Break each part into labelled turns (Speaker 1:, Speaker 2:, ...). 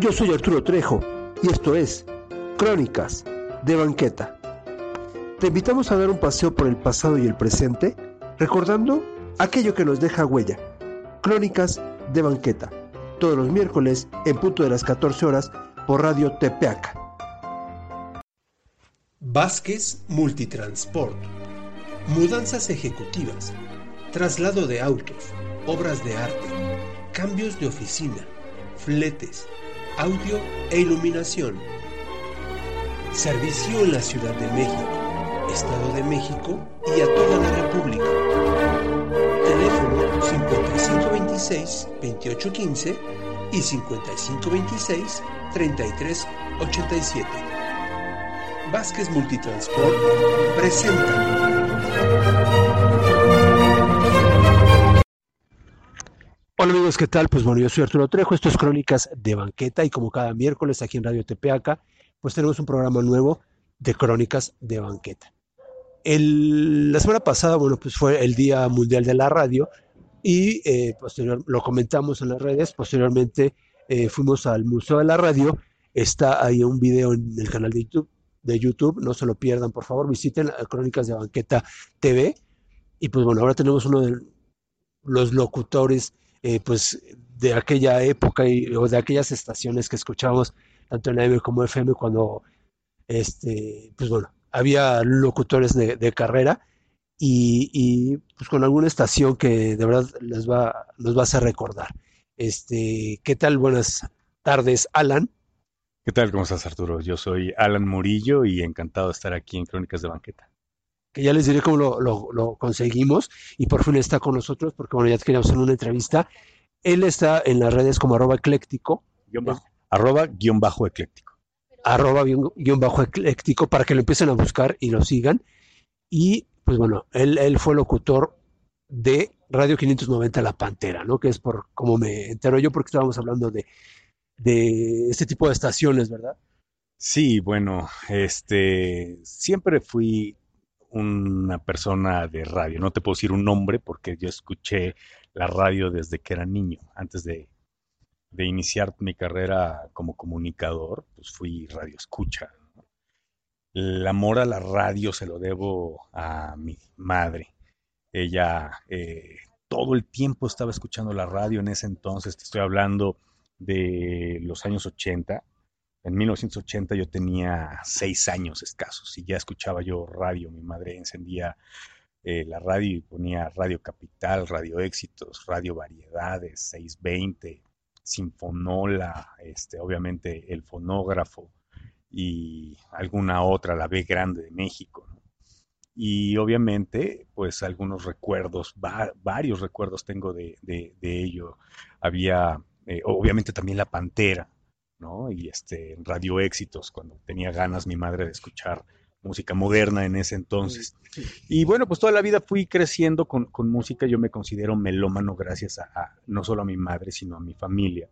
Speaker 1: Yo soy Arturo Trejo y esto es Crónicas de Banqueta. Te invitamos a dar un paseo por el pasado y el presente, recordando aquello que nos deja huella. Crónicas de Banqueta, todos los miércoles en punto de las 14 horas por Radio Tepeaca. Vázquez Multitransport. Mudanzas ejecutivas, traslado de autos, obras de arte, cambios de oficina, fletes, audio e iluminación. Servicio en la Ciudad de México, Estado de México y a toda la República. Teléfono 5526-2815 y 5526-3387. Vázquez Multitransport presenta. Hola amigos, ¿qué tal? Pues bueno, yo soy Arturo Trejo, esto es Crónicas de Banqueta y como cada miércoles aquí en Radio Tepeaca, pues tenemos un programa nuevo de Crónicas de Banqueta. La semana pasada, bueno, pues fue el Día Mundial de la Radio y eh, lo comentamos en las redes, posteriormente eh, fuimos al Museo de la Radio, está ahí un video en el canal de YouTube, de YouTube, no se lo pierdan, por favor, visiten Crónicas de Banqueta TV y pues bueno, ahora tenemos uno de los locutores eh, pues de aquella época y, o de aquellas estaciones que escuchábamos tanto en AM como FM cuando este pues bueno había locutores de, carrera y, pues con alguna estación que de verdad les va nos va a hacer recordar este qué tal buenas tardes Alan
Speaker 2: ¿Qué tal? ¿Cómo estás, Arturo? Yo soy Alan Murillo y encantado de estar aquí en Crónicas de Banqueta
Speaker 1: que ya les diré cómo lo, conseguimos y por fin está con nosotros porque bueno, ya queríamos hacer una entrevista. Él está en las redes como arroba ecléctico.
Speaker 2: arroba guion bajo ecléctico.
Speaker 1: Arroba guion, bajo ecléctico para que lo empiecen a buscar y lo sigan. Y pues bueno, él, él fue locutor de Radio 590 La Pantera, ¿no? Que es por como me entero yo porque estábamos hablando de, de este tipo de estaciones, ¿verdad?
Speaker 2: Sí, bueno, este siempre fui una persona de radio. No te puedo decir un nombre porque yo escuché la radio desde que era niño. Antes de, iniciar mi carrera como comunicador, pues fui radio escucha. El amor a la radio se lo debo a mi madre. Ella eh, todo el tiempo estaba escuchando la radio en ese entonces, te estoy hablando de los años 80, en 1980 yo tenía seis años escasos y ya escuchaba yo radio. Mi madre encendía eh, la radio y ponía Radio Capital, Radio Éxitos, Radio Variedades, 620, Sinfonola, este, obviamente el fonógrafo y alguna otra, la B Grande de México. Y obviamente, pues algunos recuerdos, varios recuerdos tengo de, ello. Había, eh, obviamente también La Pantera, y este, Radio Éxitos, cuando tenía ganas mi madre de escuchar música moderna en ese entonces. Y bueno, pues toda la vida fui creciendo con, música, yo me considero melómano gracias a, no solo a mi madre, sino a mi familia.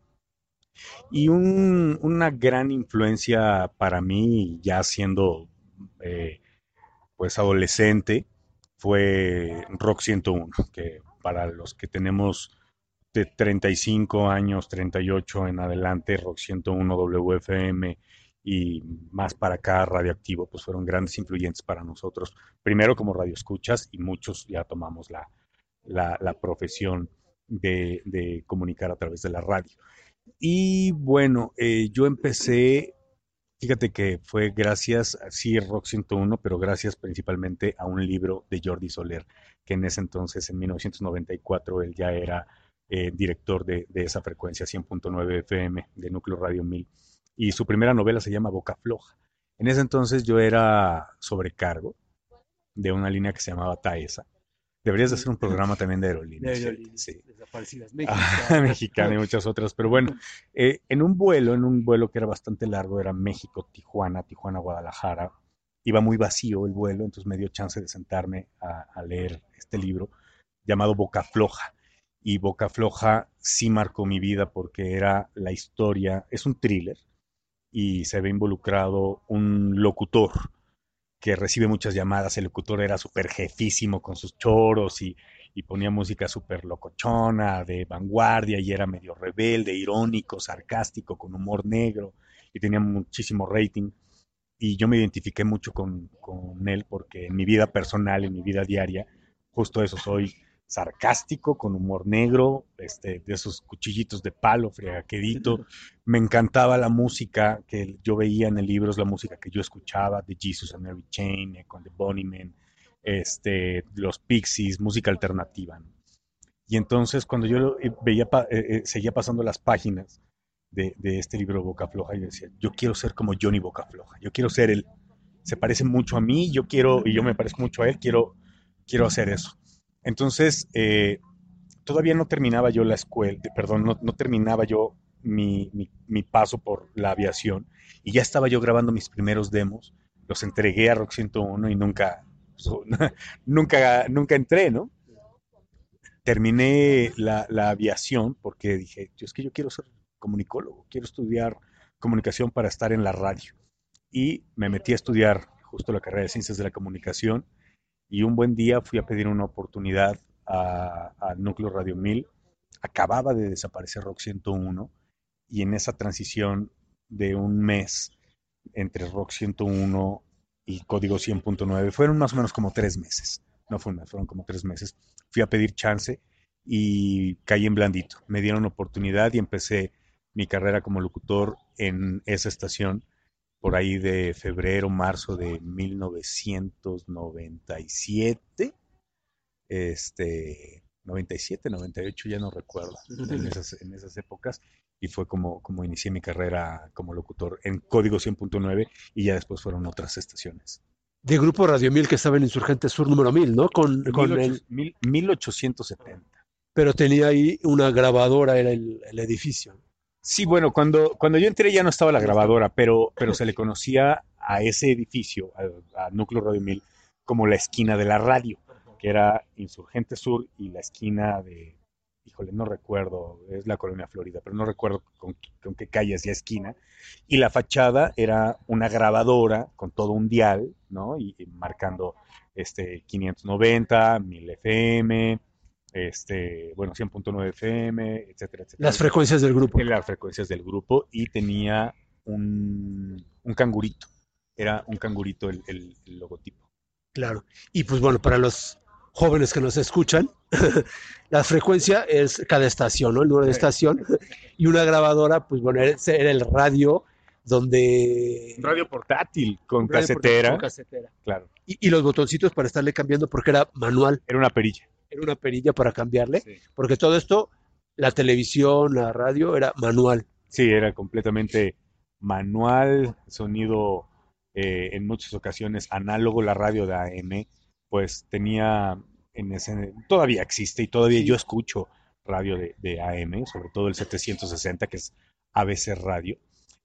Speaker 2: Y una gran influencia para mí, ya siendo eh, pues adolescente, fue Rock 101, que para los que tenemos de 35 años, 38 en adelante, Rock 101, WFM y más para acá, Radioactivo, pues fueron grandes influyentes para nosotros. Primero como radioescuchas y muchos ya tomamos la, la, profesión de, comunicar a través de la radio. Y bueno, eh, yo empecé, fíjate que fue gracias, sí, Rock 101, pero gracias principalmente a un libro de Jordi Soler, que en ese entonces, en 1994, él ya era eh, director de, esa frecuencia 100.9 FM de Núcleo Radio 1000. Y su primera novela se llama Boca Floja. En ese entonces yo era sobrecargo de una línea que se llamaba Taesa. Deberías de hacer un programa también de aerolíneas.
Speaker 1: sí. Desaparecidas
Speaker 2: Mexicana y muchas otras. Pero bueno, eh, en un vuelo, en un vuelo que era bastante largo, era México-Tijuana, Tijuana-Guadalajara, iba muy vacío el vuelo, entonces me dio chance de sentarme a leer este libro llamado Boca Floja y Boca Floja sí marcó mi vida porque era la historia, es un thriller y se ve involucrado un locutor que recibe muchas llamadas, el locutor era súper jefísimo con sus choros y, y ponía música súper locochona, de vanguardia, y era medio rebelde, irónico, sarcástico, con humor negro, y tenía muchísimo rating. Y yo me identifiqué mucho con, con él porque en mi vida personal, en mi vida diaria, justo eso, soy sarcástico, con humor negro, este, de esos cuchillitos de palo, fregaquedito. Me encantaba la música que yo veía en el libro, es la música que yo escuchaba, de Jesus and Mary Chain, con The Men, este, los Pixies, música alternativa. Y entonces cuando yo veía, eh, eh, seguía pasando las páginas de, de, este libro Boca Floja, yo decía, yo quiero ser como Johnny Boca Floja, yo quiero ser él, se parece mucho a mí, yo quiero, y yo me parezco mucho a él, quiero, quiero hacer eso. Entonces, eh, todavía no terminaba yo la escuela, perdón, no, terminaba yo mi, paso por la aviación y ya estaba yo grabando mis primeros demos, los entregué a Rock 101 y nunca, nunca, nunca entré, ¿no? Terminé la, aviación porque dije, yo es que yo quiero ser comunicólogo, quiero estudiar comunicación para estar en la radio. Y me metí a estudiar justo la carrera de Ciencias de la Comunicación y un buen día fui a pedir una oportunidad al Núcleo Radio 1000. Acababa de desaparecer Rock 101 y en esa transición de un mes entre Rock 101 y Código 100.9 fueron más o menos como tres meses. No fue un fueron como tres meses. Fui a pedir chance y caí en blandito. Me dieron oportunidad y empecé mi carrera como locutor en esa estación por ahí de febrero, marzo de 1997, este, 97, 98, ya no recuerdo, en esas, en esas épocas, y fue como, como inicié mi carrera como locutor en Código 100.9 y ya después fueron otras estaciones.
Speaker 1: De Grupo Radio 1000 que estaba en Insurgente Sur número 1000, ¿no? Con, con
Speaker 2: el... 1870.
Speaker 1: Pero tenía ahí una grabadora, era el, el edificio.
Speaker 2: Sí, bueno, cuando, cuando yo entré ya no estaba la grabadora, pero, pero se le conocía a ese edificio, a, Núcleo Radio 1000, como la esquina de la radio, que era Insurgente Sur y la esquina de, híjole, no recuerdo, es la colonia Florida, pero no recuerdo con, qué calle hacía esquina. Y la fachada era una grabadora con todo un dial, ¿no? Y, y marcando este 590, 1000 FM, este, bueno, 100.9 FM, etcétera, etcétera.
Speaker 1: Las frecuencias del grupo.
Speaker 2: Las frecuencias del grupo y tenía un, un cangurito. Era un cangurito el, el, logotipo.
Speaker 1: Claro. Y pues bueno, para los jóvenes que nos escuchan, la frecuencia es cada estación, ¿no? El número de estación. Y una grabadora, pues bueno, era el radio donde...
Speaker 2: radio portátil con casetera. con
Speaker 1: casetera. Claro. Y, y, los botoncitos para estarle cambiando porque era manual.
Speaker 2: Era una perilla
Speaker 1: era una perilla para cambiarle, porque todo esto, la televisión, la radio, era manual.
Speaker 2: Sí, era completamente manual, sonido eh, en muchas ocasiones análogo, la radio de AM, pues tenía en ese, todavía existe y todavía yo escucho radio de, AM, sobre todo el 760, que es ABC Radio.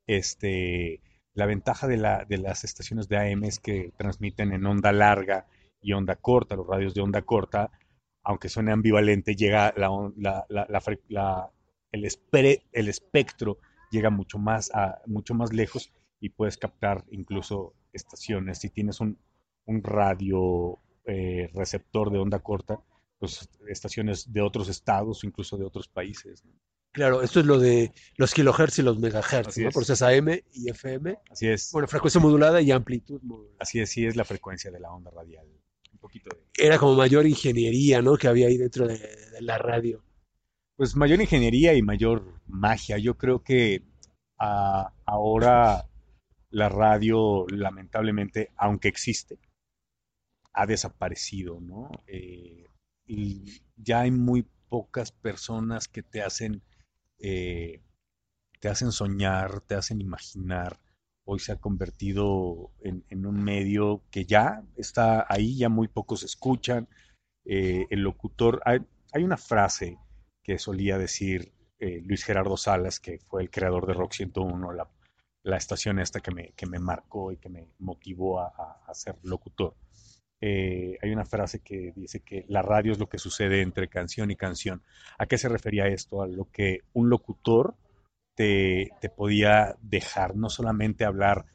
Speaker 2: Este, la ventaja de, la, de las estaciones de AM es que transmiten en onda larga y onda corta, los radios de onda corta aunque suene ambivalente, llega la, el, el, espectro llega mucho más, a, mucho más lejos y puedes captar incluso estaciones. Si tienes un, radio eh, receptor de onda corta, pues estaciones de otros estados o incluso de otros países.
Speaker 1: Claro, esto es lo de los kilohertz y los megahertz, ¿no? Por eso es AM y FM.
Speaker 2: Así es.
Speaker 1: Bueno, frecuencia modulada y amplitud modulada.
Speaker 2: Así es, sí es la frecuencia de la onda radial
Speaker 1: era como mayor ingeniería, ¿no? Que había ahí dentro de, la radio.
Speaker 2: Pues mayor ingeniería y mayor magia. Yo creo que ah, ahora la radio, lamentablemente, aunque existe, ha desaparecido, ¿no? Eh, y ya hay muy pocas personas que te hacen, eh, te hacen soñar, te hacen imaginar hoy se ha convertido en, un medio que ya está ahí, ya muy pocos escuchan. Eh, el locutor, hay, una frase que solía decir eh, Luis Gerardo Salas, que fue el creador de Rock 101, la, estación esta que me, que me marcó y que me motivó a, ser locutor. Eh, hay una frase que dice que la radio es lo que sucede entre canción y canción. ¿A qué se refería esto? A lo que un locutor te, podía dejar no solamente hablar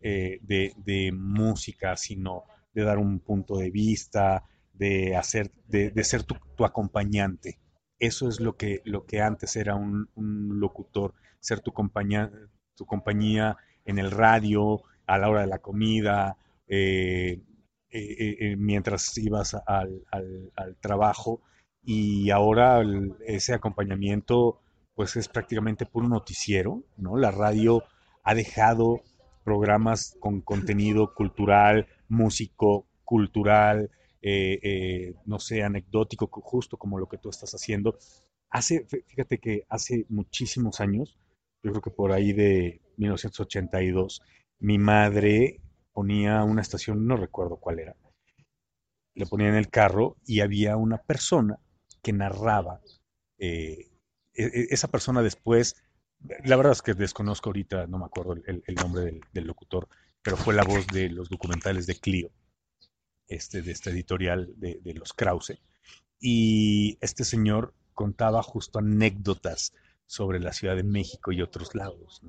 Speaker 2: eh, de, música, sino de dar un punto de vista, de hacer, de, ser tu, acompañante. Eso es lo que, lo que antes era un, locutor, ser tu compañía, tu compañía en el radio, a la hora de la comida, eh, eh, mientras ibas al, trabajo y ahora ese acompañamiento pues es prácticamente puro noticiero, ¿no? La radio ha dejado programas con contenido cultural, músico, cultural, no sé, anecdótico, justo como lo que tú estás haciendo. Hace, fíjate que hace muchísimos años, yo creo que por ahí de 1982, mi madre ponía una estación, no recuerdo cuál era, le ponía en el carro y había una persona que narraba. Eh, esa persona después, la verdad es que desconozco ahorita, no me acuerdo el, nombre del, locutor, pero fue la voz de los documentales de Clio, este, de este editorial de, los Krause. Y este señor contaba justo anécdotas sobre la Ciudad de México y otros lados.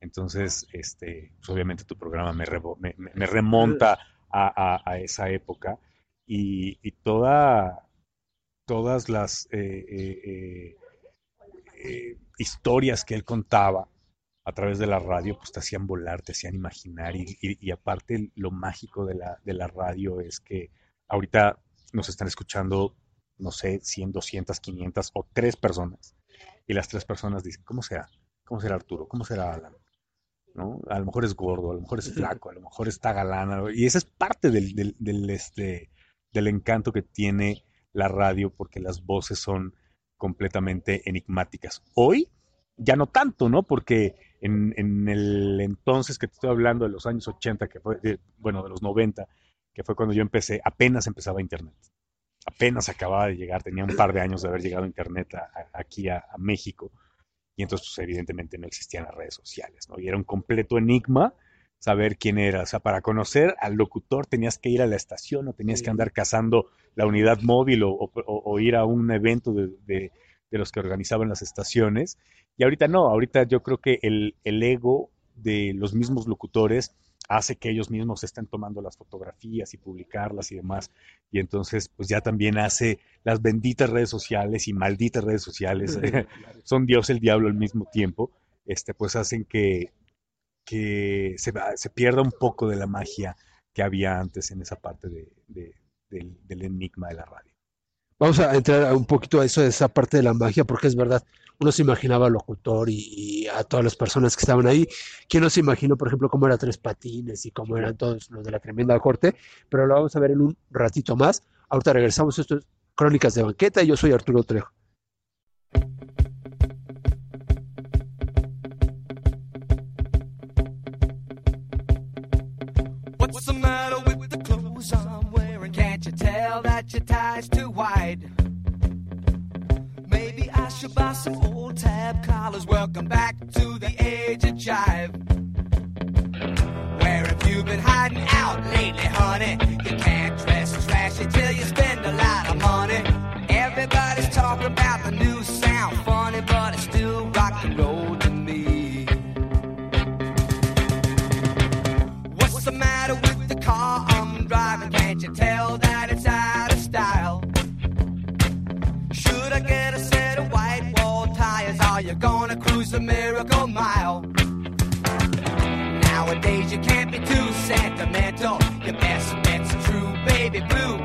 Speaker 2: Entonces, este, pues, obviamente tu programa me, remonta a, esa época y, toda, todas las eh, eh, eh, historias que él contaba a través de la radio, pues te hacían volar, te hacían imaginar y, aparte lo mágico de la, de la radio es que ahorita nos están escuchando, no sé, 100, 200, 500 o tres personas y las tres personas dicen, ¿cómo será? ¿Cómo será Arturo? ¿Cómo será Alan? ¿no? A lo mejor es gordo, a lo mejor es flaco, a lo mejor está galana, y esa es parte del, del, este, del encanto que tiene la radio, porque las voces son completamente enigmáticas. Hoy ya no tanto, ¿no? Porque en, en, el entonces que te estoy hablando de los años 80, que fue, bueno, de los 90, que fue cuando yo empecé, apenas empezaba Internet. Apenas acababa de llegar, tenía un par de años de haber llegado a Internet aquí a, a México y entonces, pues, evidentemente no existían las redes sociales, ¿no? Y era un completo enigma saber quién era. O sea, para conocer al locutor tenías que ir a la estación o tenías que andar cazando la unidad móvil o, ir a un evento de, los que organizaban las estaciones. Y ahorita no, ahorita yo creo que el, el ego de los mismos locutores hace que ellos mismos estén tomando las fotografías y publicarlas y demás. Y entonces, pues ya también hace las benditas redes sociales y malditas redes sociales, son Dios el diablo al mismo tiempo, este, pues hacen que, que se, se, pierda un poco de la magia que había antes en esa parte de, del enigma de la radio.
Speaker 3: Vamos a entrar un poquito a eso, de esa parte de la magia, porque es verdad, uno se imaginaba al locutor y, a todas las personas que estaban ahí. ¿Quién no se imaginó, por ejemplo, cómo era Tres Patines y cómo eran todos los de la tremenda corte? Pero lo vamos a ver en un ratito más. Ahorita regresamos, esto es Crónicas de Banqueta y yo soy Arturo Trejo. Should buy some old tab collars. Welcome back to the age of jive. Where have you been hiding out lately, honey? You can't dress trashy till you spend a lot of money. Everybody's talking about the new sound, funny, but it's still the miracle mile? Nowadays you can't be too sentimental. Your best bet's true, baby blue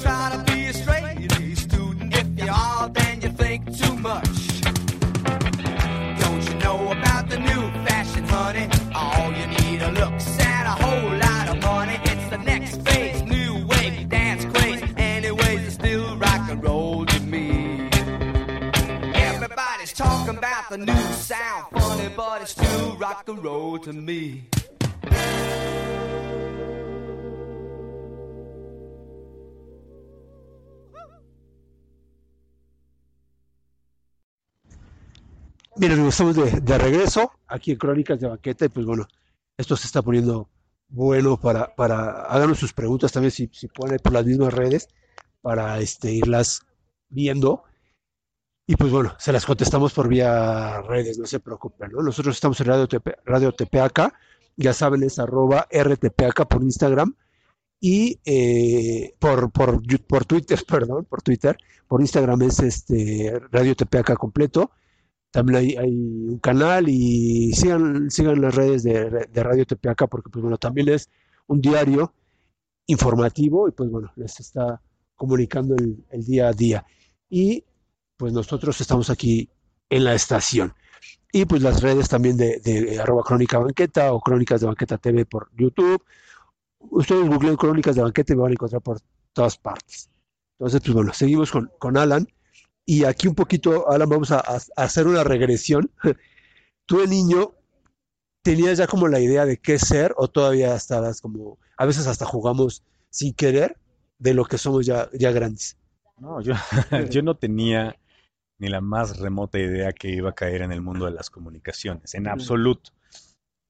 Speaker 3: try to be a straight A student. If you are, then you think too much. Don't you know about the new fashion, honey? All you need are looks and a whole lot of money. It's the next phase, new wave, dance craze. Anyways, it's still rock and roll to me. Everybody's talking about the new sound, funny, but it's still rock and roll to me.
Speaker 1: Bien, estamos de, de regreso aquí en Crónicas de Banqueta y pues bueno, esto se está poniendo bueno para, para háganos sus preguntas también si, si pueden por las mismas redes para este, irlas viendo. Y pues bueno, se las contestamos por vía redes, no se preocupen, ¿no? Nosotros estamos en Radio, TP, Radio TPAK, ya saben, es arroba RTPAK por Instagram y eh, por, por, por Twitter, perdón, por Twitter, por Instagram es este Radio TPAK completo. También hay, hay, un canal y sigan, sigan las redes de, de Radio TPAK porque pues bueno, también es un diario informativo y pues bueno, les está comunicando el, el día a día. Y pues nosotros estamos aquí en la estación. Y pues las redes también de, de arroba crónica banqueta o crónicas de banqueta TV por YouTube. Ustedes googleen crónicas de banqueta y me van a encontrar por todas partes. Entonces, pues bueno, seguimos con, con Alan. Y aquí un poquito, Alan, vamos a, a, hacer una regresión. Tú de niño tenías ya como la idea de qué ser o todavía estabas como, a veces hasta jugamos sin querer de lo que somos ya, ya grandes.
Speaker 2: No, yo, yo no tenía ni la más remota idea que iba a caer en el mundo de las comunicaciones, en absoluto.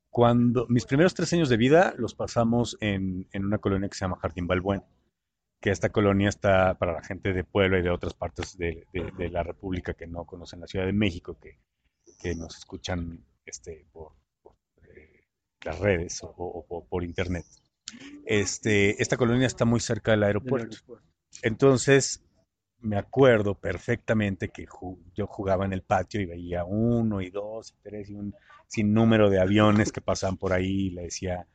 Speaker 2: Cuando mis primeros tres años de vida los pasamos en, en una colonia que se llama Jardín Balbuena, que esta colonia está para la gente de Puebla y de otras partes de, de, de la República que no conocen la Ciudad de México, que, que nos escuchan este, por, por eh, las redes o, o, o, por internet. Este, esta colonia está muy cerca del aeropuerto. Entonces, me acuerdo perfectamente que ju yo jugaba en el patio y veía uno y dos y tres y un sinnúmero de aviones que pasaban por ahí y le decía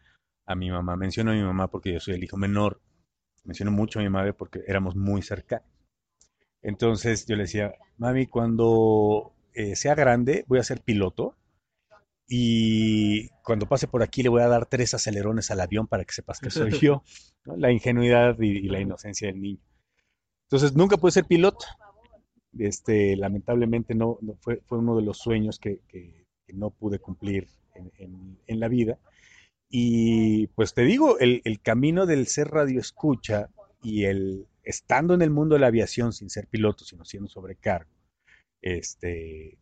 Speaker 2: a mi mamá, menciono a mi mamá porque yo soy el hijo menor, menciono mucho a mi madre porque éramos muy cercanos. Entonces yo le decía, mami, cuando eh, sea grande voy a ser piloto y cuando pase por aquí le voy a dar tres acelerones al avión para que sepas que soy yo. ¿no? La ingenuidad y, y la inocencia del niño. Entonces nunca pude ser piloto. Este, lamentablemente no, no fue, fue, uno de los sueños que, que, que no pude cumplir en, en, en, la vida. Y pues te digo, el, el, camino del ser radio escucha y el estando en el mundo de la aviación sin ser piloto, sino siendo sobrecargo, este,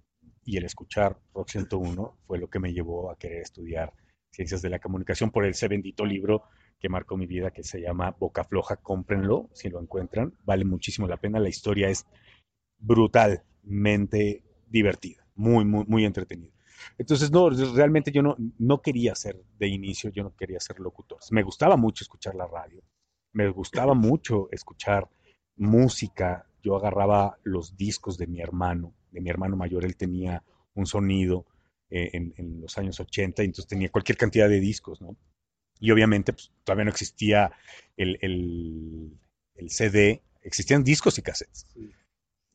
Speaker 2: y el escuchar Rock 101 fue lo que me llevó a querer estudiar ciencias de la comunicación por ese bendito libro que marcó mi vida, que se llama Boca Floja, cómprenlo si lo encuentran, vale muchísimo la pena, la historia es brutalmente divertida, muy, muy, muy entretenida. Entonces, no, realmente yo no, no quería ser de inicio, yo no quería ser locutor. Me gustaba mucho escuchar la radio, me gustaba mucho escuchar música, yo agarraba los discos de mi hermano, de mi hermano mayor, él tenía un sonido eh, en, en, los años 80, entonces tenía cualquier cantidad de discos, ¿no? Y obviamente pues, todavía no existía el, el, el, CD, existían discos y cassettes. Sí.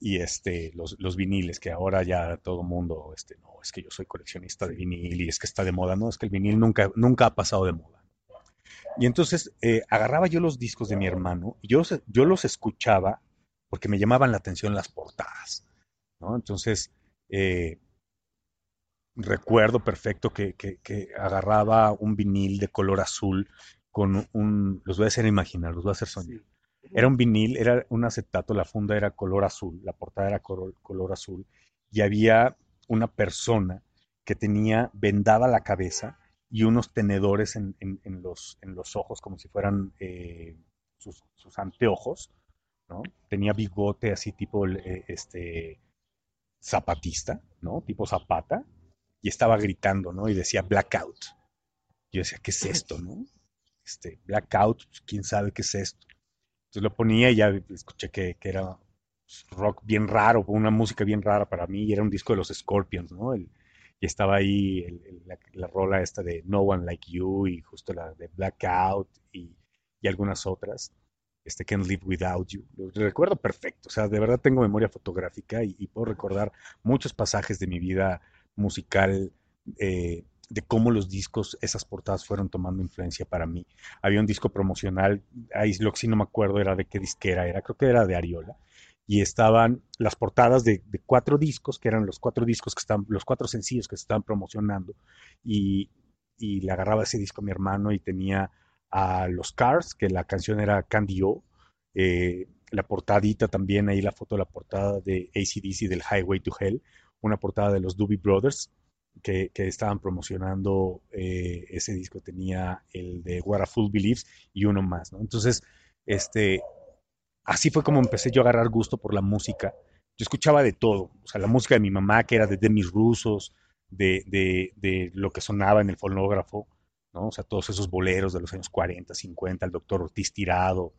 Speaker 2: Y este, los, los, viniles, que ahora ya todo mundo, este, no, es que yo soy coleccionista de vinil y es que está de moda. No, es que el vinil nunca, nunca ha pasado de moda. Y entonces eh, agarraba yo los discos de mi hermano y yo, yo los escuchaba porque me llamaban la atención las portadas. ¿no? Entonces, eh, recuerdo perfecto que, que, que, agarraba un vinil de color azul con un, los voy a hacer imaginar, los voy a hacer soñar. Era un vinil, era un acetato, la funda era color azul, la portada era color, azul, y había una persona que tenía vendada la cabeza y unos tenedores en, en, los, en los ojos como si fueran eh, sus, sus, anteojos, ¿no? Tenía bigote así tipo eh, este zapatista, ¿no? Tipo zapata, y estaba gritando, ¿no? Y decía blackout. Yo decía, ¿qué es esto, no? Este, blackout, pues, quién sabe qué es esto. Entonces lo ponía y ya escuché que, que era rock bien raro, una música bien rara para mí, y era un disco de los Scorpions, ¿no? El, y estaba ahí la, rola esta de No One Like You y justo la de Blackout y, y algunas otras, este Can't Live Without You. Lo recuerdo perfecto, o sea, de verdad tengo memoria fotográfica y, y puedo recordar muchos pasajes de mi vida musical eh, de cómo los discos, esas portadas fueron tomando influencia para mí. Había un disco promocional, ahí lo que sí no me acuerdo era de qué disquera era, creo que era de Ariola, y estaban las portadas de, cuatro discos, que eran los cuatro discos que están, los cuatro sencillos que se estaban promocionando, y, y le agarraba ese disco a mi hermano y tenía a los Cars, que la canción era Candy O, eh, la portadita también, ahí la foto de la portada de ACDC del Highway to Hell, una portada de los Doobie Brothers, que, estaban promocionando eh, ese disco, tenía el de What a Fool Believes y uno más, ¿no? Entonces, este, así fue como empecé yo a agarrar gusto por la música. Yo escuchaba de todo, o sea, la música de mi mamá, que era de Demis Rusos, de, de, de lo que sonaba en el fonógrafo, ¿no? O sea, todos esos boleros de los años 40, 50, el doctor Ortiz Tirado,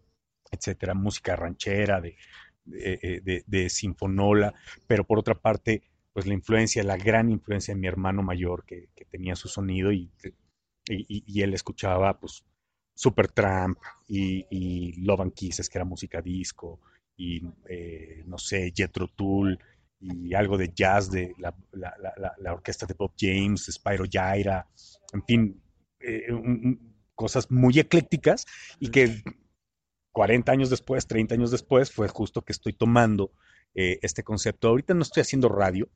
Speaker 2: etcétera, música ranchera, de, de, de, de sinfonola, pero por otra parte, pues la influencia, la gran influencia de mi hermano mayor que, que tenía su sonido y, y, y, él escuchaba pues Supertramp y, y Love and Kisses, que era música disco, y eh, no sé, Jethro Tull y algo de jazz de la, la, la, la orquesta de Bob James, Spyro Gyra, en fin, eh, un, cosas muy eclécticas y que 40 años después, 30 años después, fue justo que estoy tomando eh, este concepto. Ahorita no estoy haciendo radio.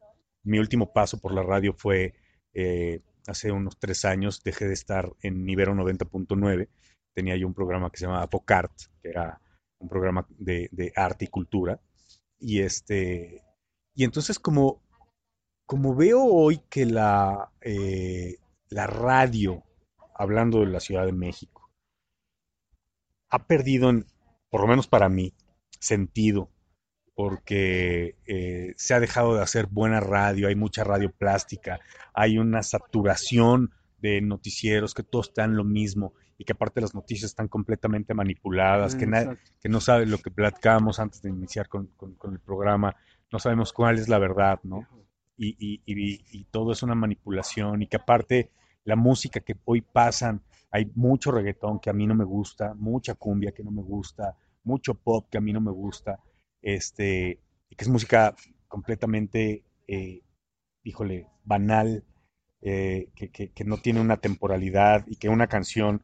Speaker 2: Mi último paso por la radio fue eh, hace unos tres años. Dejé de estar en Nivero 90.9. Tenía yo un programa que se llamaba Apocart, que era un programa de, arte y cultura. Y este y entonces como, como veo hoy que la, eh, la radio, hablando de la Ciudad de México, ha perdido, por lo menos para mí, sentido porque eh, se ha dejado de hacer buena radio, hay mucha radio plástica, hay una saturación de noticieros que todos están lo mismo y que aparte las noticias están completamente manipuladas, que, que, no sabe lo que platicábamos antes de iniciar con, con, con, el programa, no sabemos cuál es la verdad, ¿no? Y, y, y, y, todo es una manipulación y que aparte la música que hoy pasan, hay mucho reggaetón que a mí no me gusta, mucha cumbia que no me gusta, mucho pop que a mí no me gusta este, que es música completamente, eh, híjole, banal, eh, que, que, no tiene una temporalidad y que una canción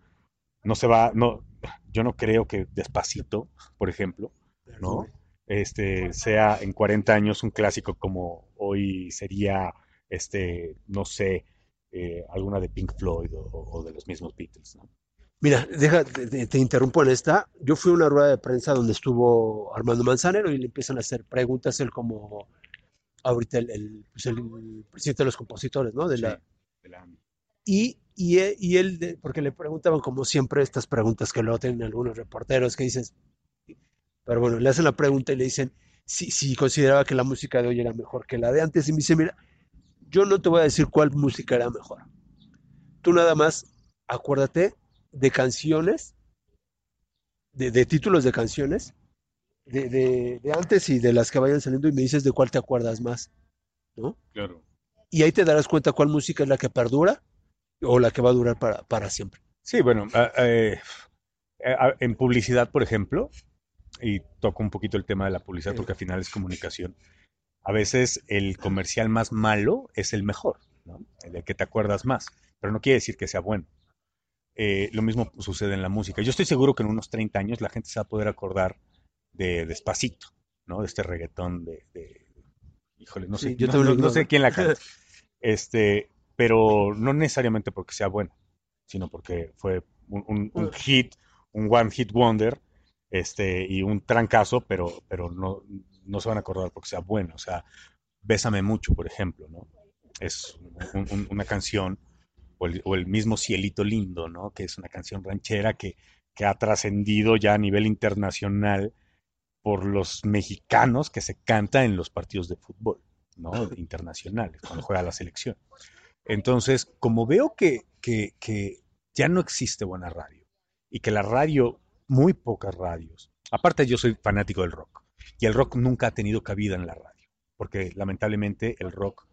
Speaker 2: no se va, no, yo no creo que despacito, por ejemplo, ¿no? Este, sea en 40 años un clásico como hoy sería, este, no sé, eh, alguna de Pink Floyd o, o, de los mismos Beatles, ¿no?
Speaker 1: Mira, deja, te, te, interrumpo en esta. Yo fui a una rueda de prensa donde estuvo Armando Manzanero y le empiezan a hacer preguntas, él como ahorita el, el, pues el presidente de los compositores, ¿no? De la,
Speaker 2: sí, de la...
Speaker 1: Y, y, y él, porque le preguntaban como siempre estas preguntas que luego tienen algunos reporteros que dicen, pero bueno, le hacen la pregunta y le dicen si, si consideraba que la música de hoy era mejor que la de antes y me dice, mira, yo no te voy a decir cuál música era mejor. Tú nada más acuérdate de canciones, de, de, títulos de canciones, de, de, de, antes y de las que vayan saliendo y me dices de cuál te acuerdas más, ¿no?
Speaker 2: Claro.
Speaker 1: Y ahí te darás cuenta cuál música es la que perdura o la que va a durar para, para siempre.
Speaker 2: Sí, bueno, eh, eh, en publicidad, por ejemplo, y toco un poquito el tema de la publicidad porque al final es comunicación, a veces el comercial más malo es el mejor, ¿no? El que te acuerdas más, pero no quiere decir que sea bueno. Eh, lo mismo sucede en la música. Yo estoy seguro que en unos 30 años la gente se va a poder acordar de Despacito, ¿no? De este reggaetón de... de híjole, no sé, sí, yo no, no, no, sé quién la canta. Este, pero no necesariamente porque sea bueno, sino porque fue un, un, un hit, un one hit wonder, este, y un trancazo, pero, pero no, no se van a acordar porque sea bueno. O sea, Bésame mucho, por ejemplo, ¿no? Es un, una canción o el, o el, mismo Cielito Lindo, ¿no? Que es una canción ranchera que, que ha trascendido ya a nivel internacional por los mexicanos que se canta en los partidos de fútbol, ¿no? Internacionales, cuando juega la selección. Entonces, como veo que, que, que ya no existe buena radio y que la radio, muy pocas radios, aparte yo soy fanático del rock, y el rock nunca ha tenido cabida en la radio, porque lamentablemente el rock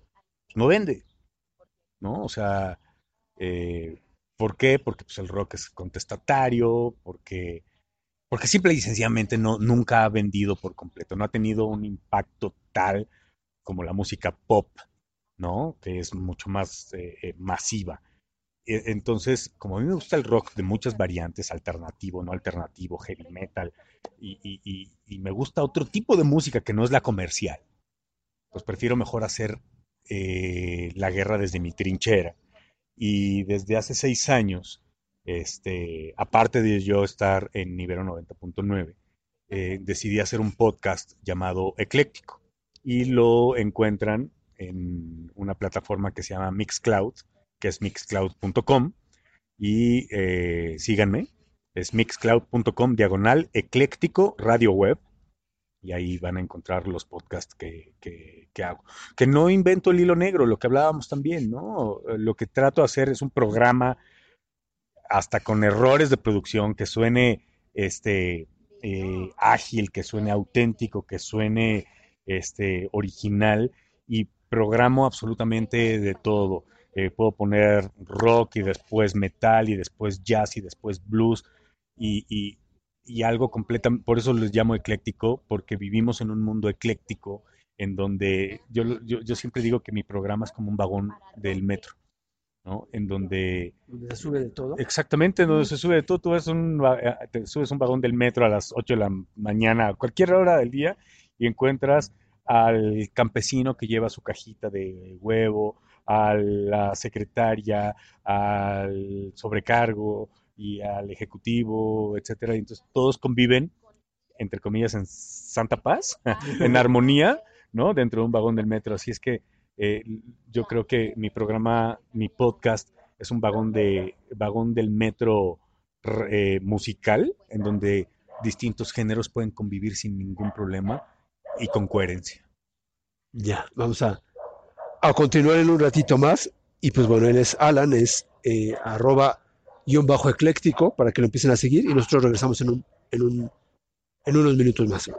Speaker 2: no vende, ¿no? O sea, eh, ¿Por qué? Porque pues, el rock es contestatario, porque, porque simple y sencillamente no, nunca ha vendido por completo, no ha tenido un impacto tal como la música pop ¿no? Que es mucho más eh, eh, masiva. E- Entonces, como a mí me gusta el rock de muchas variantes, alternativo, no alternativo, heavy metal, y, me gusta otro tipo de música que no es la comercial, pues prefiero mejor hacer la guerra desde mi trinchera. Y desde hace seis años, este, aparte de yo estar en Ibero 90.9, eh, decidí hacer un podcast llamado Ecléctico y lo encuentran en una plataforma que se llama Mixcloud, que es mixcloud.com y eh, síganme, es mixcloud.com diagonal ecléctico radio web y ahí van a encontrar los podcasts que, que- hago. Que no invento el hilo negro, lo que hablábamos también, ¿no? Lo que trato de hacer es un programa hasta con errores de producción que suene este eh, ágil, que suene auténtico, que suene este original y programo absolutamente de todo. Eh, puedo poner rock y después metal y después jazz y después blues y- y algo completamente, por eso les llamo ecléctico, porque vivimos en un mundo ecléctico en donde yo, yo, yo siempre digo que mi programa es como un vagón del metro, ¿no? En donde
Speaker 1: Donde se sube de todo.
Speaker 2: Exactamente, donde se sube de todo, tú ves un, te subes un vagón del metro a las 8 de la mañana, a cualquier hora del día, y encuentras al campesino que lleva su cajita de huevo, a la secretaria, al sobrecargo y al ejecutivo, etcétera. Y entonces todos conviven, entre comillas, en santa paz, en armonía, ¿no? Dentro de un vagón del metro. Así es que eh, yo creo que mi programa, mi podcast, es un vagón de vagón del metro eh, musical en donde distintos géneros pueden convivir sin ningún problema y con coherencia.
Speaker 1: Ya, vamos a, a continuar en un ratito más. Y pues bueno, él es Alan, es eh, arroba guion bajo ecléctico para que lo empiecen a seguir y nosotros regresamos en, un, en, un, en unos minutos más.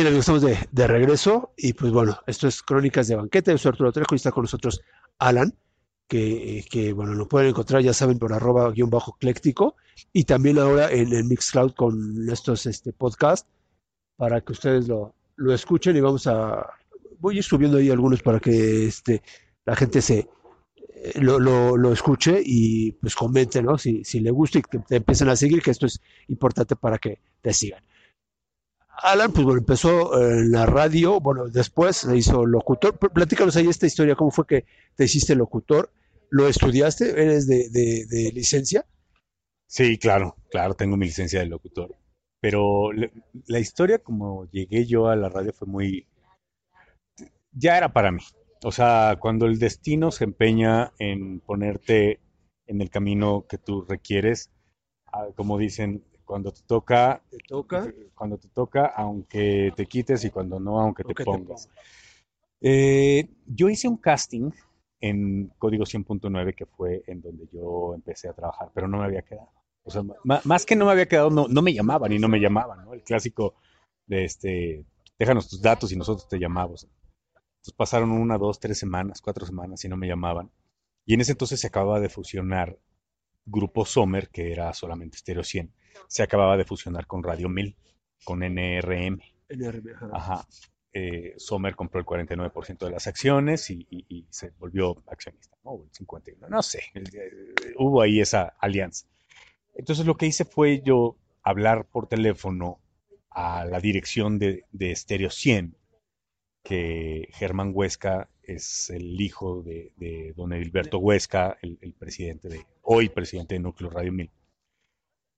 Speaker 1: Bien, amigos, estamos de, regreso y pues bueno, esto es Crónicas de Banqueta. Yo soy Arturo Trejo y está con nosotros Alan, que, que, bueno, lo pueden encontrar, ya saben, por arroba guion bajo ecléctico y también ahora en el Mixcloud con estos este, podcasts para que ustedes lo, lo escuchen y vamos a, voy a ir subiendo ahí algunos para que este, la gente se eh, lo, lo, lo escuche y pues comente, ¿no? Si, si le gusta y que te empiecen a seguir, que esto es importante para que te sigan. Alan, pues bueno, empezó en la radio, bueno, después se hizo locutor. Pl- Platícanos ahí esta historia, ¿cómo fue que te hiciste locutor? ¿Lo estudiaste? ¿Eres de, de- de licencia?
Speaker 2: Sí, claro, claro, tengo mi licencia de locutor. Pero le- la historia como llegué yo a la radio fue muy... Ya era para mí. O sea, cuando el destino se empeña en ponerte en el camino que tú requieres, ah, como dicen, cuando te toca,
Speaker 1: ¿Te toca?
Speaker 2: cuando te toca, aunque te quites y cuando no, aunque te pongas. Eh, yo hice un casting en Código 100.9, que fue en donde yo empecé a trabajar, pero no me había quedado. O sea, más que no me había quedado, no, no me llamaban y no me llamaban, ¿no? El clásico de este, déjanos tus datos y nosotros te llamamos. Entonces pasaron una, dos, tres semanas, cuatro semanas y no me llamaban. Y en ese entonces se acababa de fusionar Grupo Sommer, que era solamente Stereo 100, se acababa de fusionar con Radio 1000, con NRM.
Speaker 1: NRM, ajá.
Speaker 2: Ajá. Eh, Sommer compró el 49% de las acciones y, y- y se volvió accionista, ¿no? O el 51%, no sé, eh, hubo ahí esa alianza. Entonces lo que hice fue yo hablar por teléfono a la dirección de, de Stereo 100, que Germán Huesca es el hijo de, de don Edilberto Huesca, el, el presidente de, hoy presidente de Núcleo Radio 1000.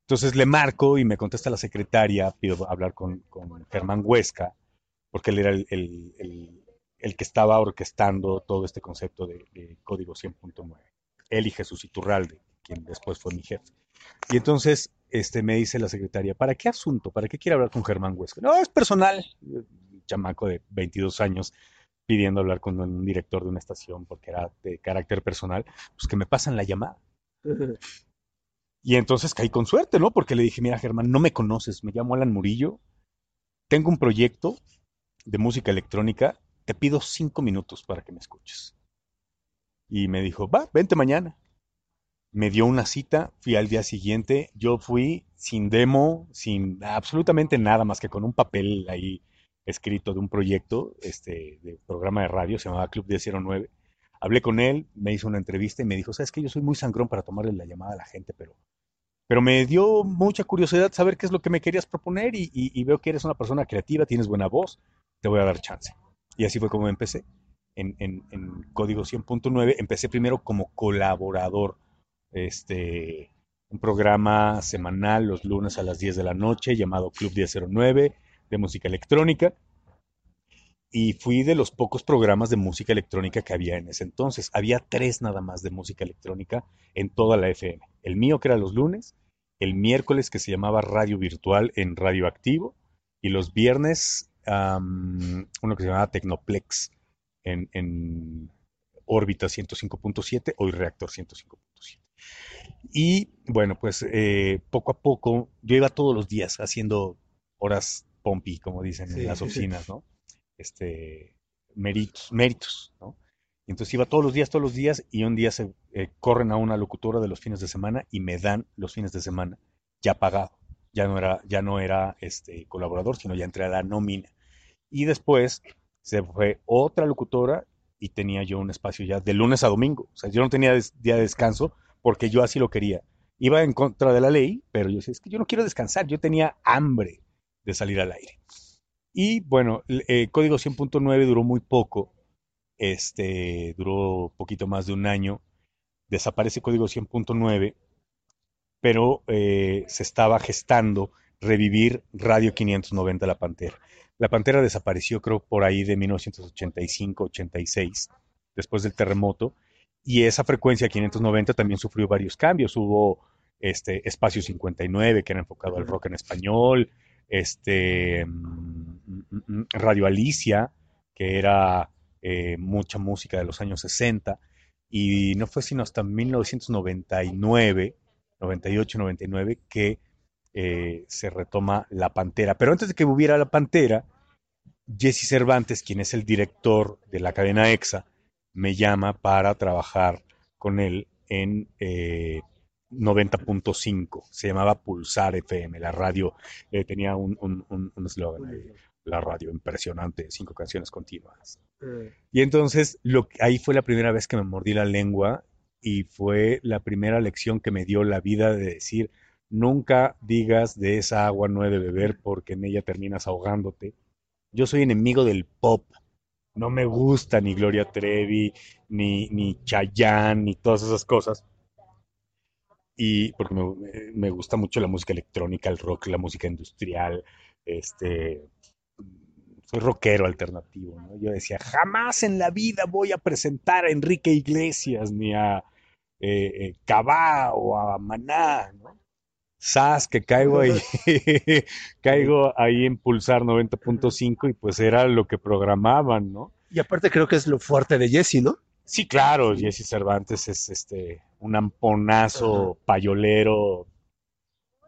Speaker 2: Entonces le marco y me contesta la secretaria, pido hablar con, con Germán Huesca, porque él era el, el- el- que estaba orquestando todo este concepto de, de código 100.9. Él y Jesús Iturralde, quien después fue mi jefe. Y entonces este, me dice la secretaria, ¿para qué asunto? ¿Para qué quiere hablar con Germán Huesca? No, es personal. Un chamaco de 22 años pidiendo hablar con un director de una estación porque era de carácter personal, pues que me pasan la llamada. Y entonces caí con suerte, ¿no? Porque le dije, mira, Germán, no me conoces, me llamo Alan Murillo, tengo un proyecto de música electrónica, te pido cinco minutos para que me escuches. Y me dijo, va, vente mañana. Me dio una cita, fui al día siguiente, yo fui sin demo, sin absolutamente nada más que con un papel ahí escrito de un proyecto, este, de programa de radio, se llamaba Club 1009. Hablé con él, me hizo una entrevista y me dijo, sabes que yo soy muy sangrón para tomarle la llamada a la gente, pero pero me dio mucha curiosidad saber qué es lo que me querías proponer y, veo que eres una persona creativa, tienes buena voz, te voy a dar chance. Y así fue como empecé. En, en- en Código 100.9 empecé primero como colaborador, este, un programa semanal los lunes a las 10 de la noche llamado Club 1009 de música electrónica. Y fui de los pocos programas de música electrónica que había en ese entonces. Había tres nada más de música electrónica en toda la FM. El mío que era los lunes, el miércoles que se llamaba Radio Virtual en Radio Activo y los viernes uno que se llamaba Tecnoplex en, en órbita 105.7, hoy reactor 105.7. Y bueno, pues eh, poco a poco yo iba todos los días haciendo horas pompi, como dicen
Speaker 1: Sí.
Speaker 2: en las oficinas, ¿no? Este, méritos, méritos, ¿no? Y entonces iba todos los días, todos los días, y un día se eh, corren a una locutora de los fines de semana y me dan los fines de semana ya pagado. Ya no era, ya no era este colaborador, sino ya entré a la nómina. Y después se fue otra locutora y tenía yo un espacio ya de lunes a domingo. O sea, yo no tenía des- día de descanso porque yo así lo quería. Iba en contra de la ley, pero yo decía, es que yo no quiero descansar, yo tenía hambre de salir al aire. Y bueno, el, eh, Código 100.9 duró muy poco, este, duró poquito más de un año, desaparece Código 100.9, pero eh, se estaba gestando revivir Radio 590 La Pantera. La Pantera desapareció creo por ahí de 1985-86, después del terremoto, y esa frecuencia 590 también sufrió varios cambios. Hubo este Espacio 59, que era enfocado al rock en español, este mm, mm, mm, Radio Alicia, que era eh, mucha música de los años 60, y no fue sino hasta 1999, 98, 99, que eh, se retoma La Pantera. Pero antes de que hubiera La Pantera, Jesse Cervantes, quien es el director de la cadena EXA, me llama para trabajar con él en eh, 90.5. Se llamaba Pulsar FM, la radio eh, tenía un un- un- un eslogan ahí, la radio impresionante, cinco canciones continuas. Y entonces lo, ahí fue la primera vez que me mordí la lengua y fue la primera lección que me dio la vida de decir, nunca digas de esa agua no he de beber porque en ella terminas ahogándote. Yo soy enemigo del pop. No me gusta ni Gloria Trevi, ni, ni Chayanne, ni todas esas cosas. Y porque me, gusta mucho la música electrónica, el rock, la música industrial, este, soy rockero alternativo, ¿no? Yo decía, jamás en la vida voy a presentar a Enrique Iglesias, ni a eh, eh, Cabá o a Maná, ¿no? Sas, que caigo ahí, caigo ahí en Pulsar 90.5 y pues era lo que programaban, ¿no?
Speaker 1: Y aparte creo que es lo fuerte de Jesse, ¿no?
Speaker 2: Sí, claro, Jesse Cervantes es este un amponazo payolero.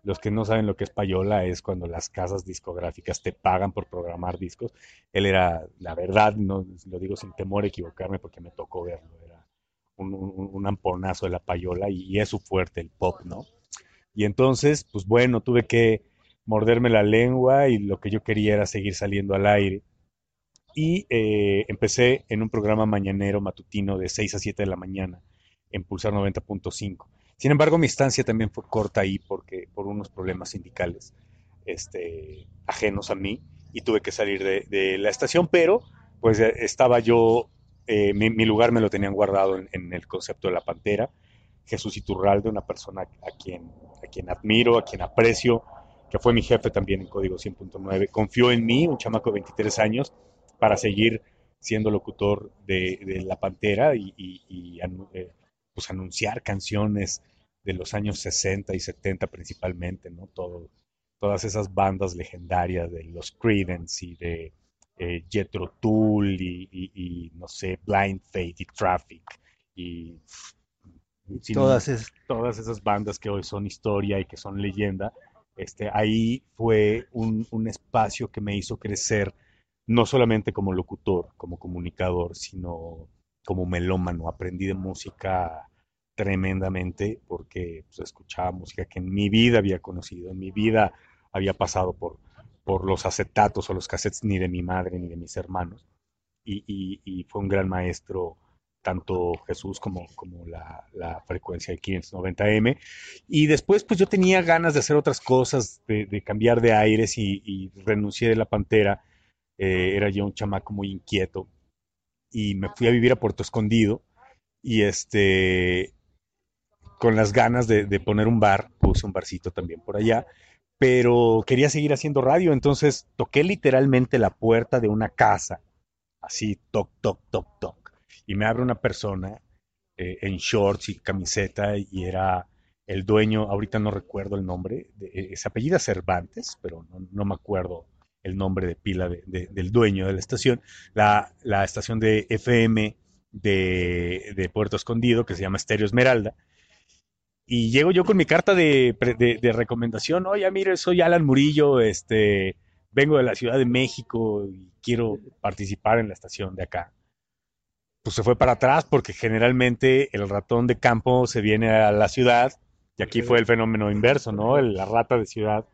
Speaker 2: Los que no saben lo que es payola es cuando las casas discográficas te pagan por programar discos. Él era, la verdad, no lo digo sin temor a equivocarme porque me tocó verlo, era un, un- un amponazo de la payola y, y es su fuerte, el pop, ¿no? Y entonces, pues bueno, tuve que morderme la lengua y lo que yo quería era seguir saliendo al aire. Y eh, empecé en un programa mañanero matutino de 6 a 7 de la mañana en Pulsar 90.5. Sin embargo, mi estancia también fue corta ahí porque por unos problemas sindicales este, ajenos a mí y tuve que salir de, de la estación, pero pues eh, estaba yo, eh, mi, mi lugar me lo tenían guardado en, en el concepto de la Pantera. Jesús Iturralde, una persona a quien, a quien admiro, a quien aprecio, que fue mi jefe también en Código 100.9, confió en mí, un chamaco de 23 años, para seguir siendo locutor de, de La Pantera y, y- y anu- eh, pues anunciar canciones de los años 60 y 70 principalmente, ¿no? Todo, todas esas bandas legendarias de los Creedence y de eh, Jethro Tull y, no sé, Blind Faith y Traffic y
Speaker 1: Todas es,
Speaker 2: todas esas bandas que hoy son historia y que son leyenda, este, ahí fue un, un espacio que me hizo crecer, no solamente como locutor, como comunicador, sino como melómano. Aprendí de música tremendamente porque pues, escuchaba música que en mi vida había conocido, en mi vida había pasado por, por los acetatos o los cassettes ni de mi madre ni de mis hermanos. Y, y- fue un gran maestro tanto Jesús como, como la, la frecuencia de 590M. Y después, pues yo tenía ganas de hacer otras cosas, de, de cambiar de aires y, y renuncié de la Pantera. Eh, era yo un chamaco muy inquieto y me fui a vivir a Puerto Escondido y este, con las ganas de, de poner un bar, puse un barcito también por allá, pero quería seguir haciendo radio, entonces toqué literalmente la puerta de una casa, así, toc, toc, toc, toc, y me abre una persona eh, en shorts y camiseta y era el dueño, ahorita no recuerdo el nombre, de, eh, se apellida Cervantes, pero no, no me acuerdo el nombre de pila de- de- del dueño de la estación, la, la estación de FM de, Puerto Escondido que se llama Estéreo Esmeralda. Y llego yo con mi carta de- de recomendación, oye, mire, soy Alan Murillo, este, vengo de la Ciudad de México y quiero participar en la estación de acá pues se fue para atrás porque generalmente el ratón de campo se viene a la ciudad y aquí fue el fenómeno inverso, ¿no? El- la rata de ciudad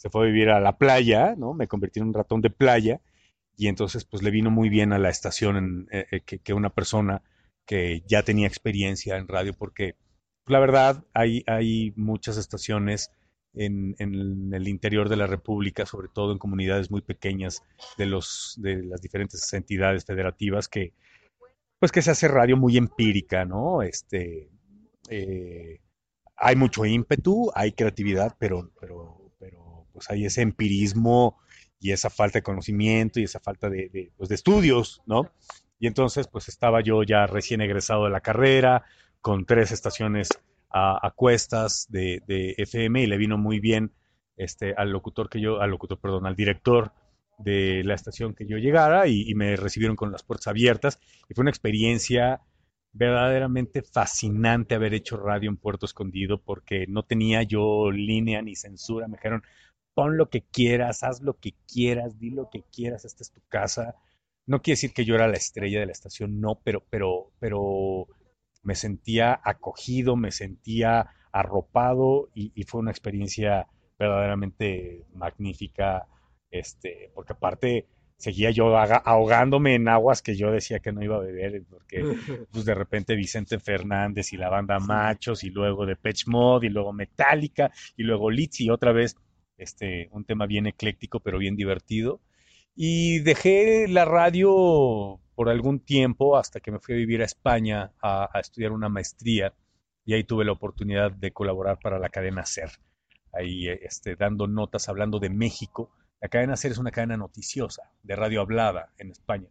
Speaker 2: se fue a vivir a la playa, ¿no? Me convertí en un ratón de playa y entonces pues le vino muy bien a la estación en- eh, eh, que, una persona que ya tenía experiencia en radio porque la verdad hay, hay muchas estaciones en, en el interior de la República, sobre todo en comunidades muy pequeñas de, los, de las diferentes entidades federativas que pues que se hace radio muy empírica, ¿no? Este, eh, hay mucho ímpetu, hay creatividad, pero, pues hay ese empirismo y esa falta de conocimiento y esa falta de, pues, de estudios, ¿no? Y entonces, pues estaba yo ya recién egresado de la carrera, con tres estaciones a, a cuestas de, de FM y le vino muy bien este, al locutor que yo, al locutor, perdón, al director de la estación que yo llegara y, y me recibieron con las puertas abiertas y fue una experiencia verdaderamente fascinante haber hecho radio en Puerto Escondido porque no tenía yo línea ni censura. Me dijeron, pon lo que quieras, haz lo que quieras, di lo que quieras, esta es tu casa. No quiere decir que yo era la estrella de la estación, no, pero, pero, pero me sentía acogido, me sentía arropado y, y fue una experiencia verdaderamente magnífica, este, porque aparte seguía yo ahogándome en aguas que yo decía que no iba a beber, porque pues de repente Vicente Fernández y la banda Machos, y luego Depeche Mode, y luego Metallica, y luego Litzy, y otra vez este, un tema bien ecléctico, pero bien divertido. Y dejé la radio por algún tiempo hasta que me fui a vivir a España a, estudiar una maestría, y ahí tuve la oportunidad de colaborar para la cadena SER, ahí eh, este, dando notas, hablando de México. La cadena SER es una cadena noticiosa, de radio hablada en España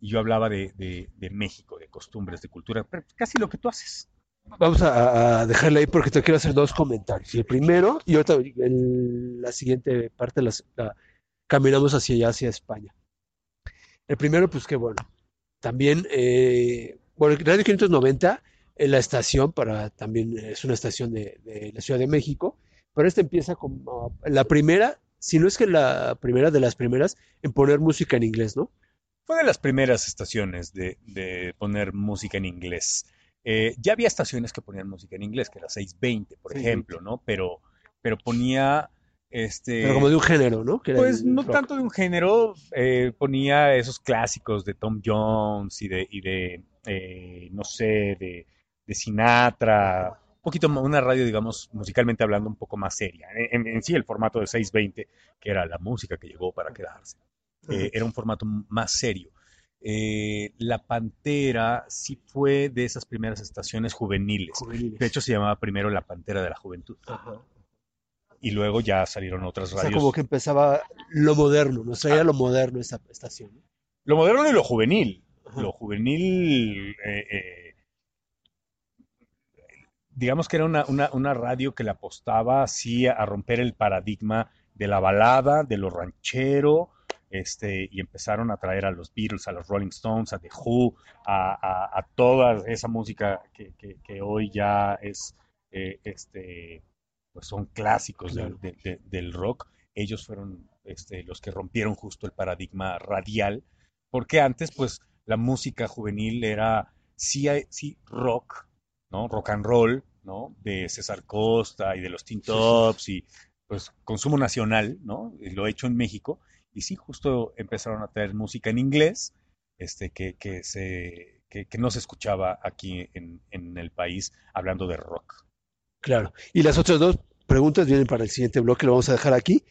Speaker 2: y yo hablaba de, de- de México, de costumbres, de cultura, pero casi lo que tú haces.
Speaker 1: Vamos a, a dejarle ahí porque te quiero hacer dos comentarios. El primero, y ahorita el- la siguiente parte la, caminamos hacia allá, hacia España. El primero, pues que bueno, también, eh, bueno, Radio 590, eh, la estación para, también es una estación de, la Ciudad de México, pero esta empieza como la primera, si no es que la primera de las primeras, en poner música en inglés, ¿no?
Speaker 2: Fue de las primeras estaciones de poner música en inglés. Eh, ya había estaciones que ponían música en inglés, que era 620, por
Speaker 1: 620.
Speaker 2: ejemplo, ¿no? Pero, pero ponía, este,
Speaker 1: Pero como de un género, ¿no? Que
Speaker 2: Pues no
Speaker 1: rock.
Speaker 2: tanto de un género, eh, ponía esos clásicos de Tom Jones y de, y de eh, no sé, de, de Sinatra, un poquito más- una radio, digamos, musicalmente hablando, un poco más seria. En, en sí, el formato de 620, que era la música que llegó para quedarse, eh, era un formato más serio. Eh, la Pantera sí fue de esas primeras estaciones juveniles.
Speaker 1: Juveniles.
Speaker 2: De hecho, se llamaba primero La Pantera de la Juventud.
Speaker 1: Ajá.
Speaker 2: Y luego ya salieron otras
Speaker 1: O sea,
Speaker 2: radios.
Speaker 1: como que empezaba lo moderno, nos traía lo moderno esta estación. ¿no?
Speaker 2: Lo moderno y lo juvenil.
Speaker 1: Ajá.
Speaker 2: Lo juvenil, eh, eh, digamos que era una, una- una radio que le apostaba así a, a romper el paradigma de la balada, de lo ranchero, este, y empezaron a traer a los Beatles, a los Rolling Stones, a The Who, a, a- a toda esa música que, que- que hoy ya es, eh, este, pues son clásicos del-
Speaker 1: Claro.
Speaker 2: de- de- del rock. Ellos fueron este, los que rompieron justo el paradigma radial, porque antes, pues, la música juvenil era sí, sí rock, ¿no? Rock and roll, ¿no? De César Costa y de los
Speaker 1: sí.
Speaker 2: Tops y pues consumo nacional, ¿no? Lo hecho en México. Y sí, justo empezaron a traer música en inglés, este, que, que se, que, que no se escuchaba aquí en, en el país hablando de rock.
Speaker 1: Claro. Y las otras dos preguntas vienen para el siguiente bloque, lo vamos a dejar aquí.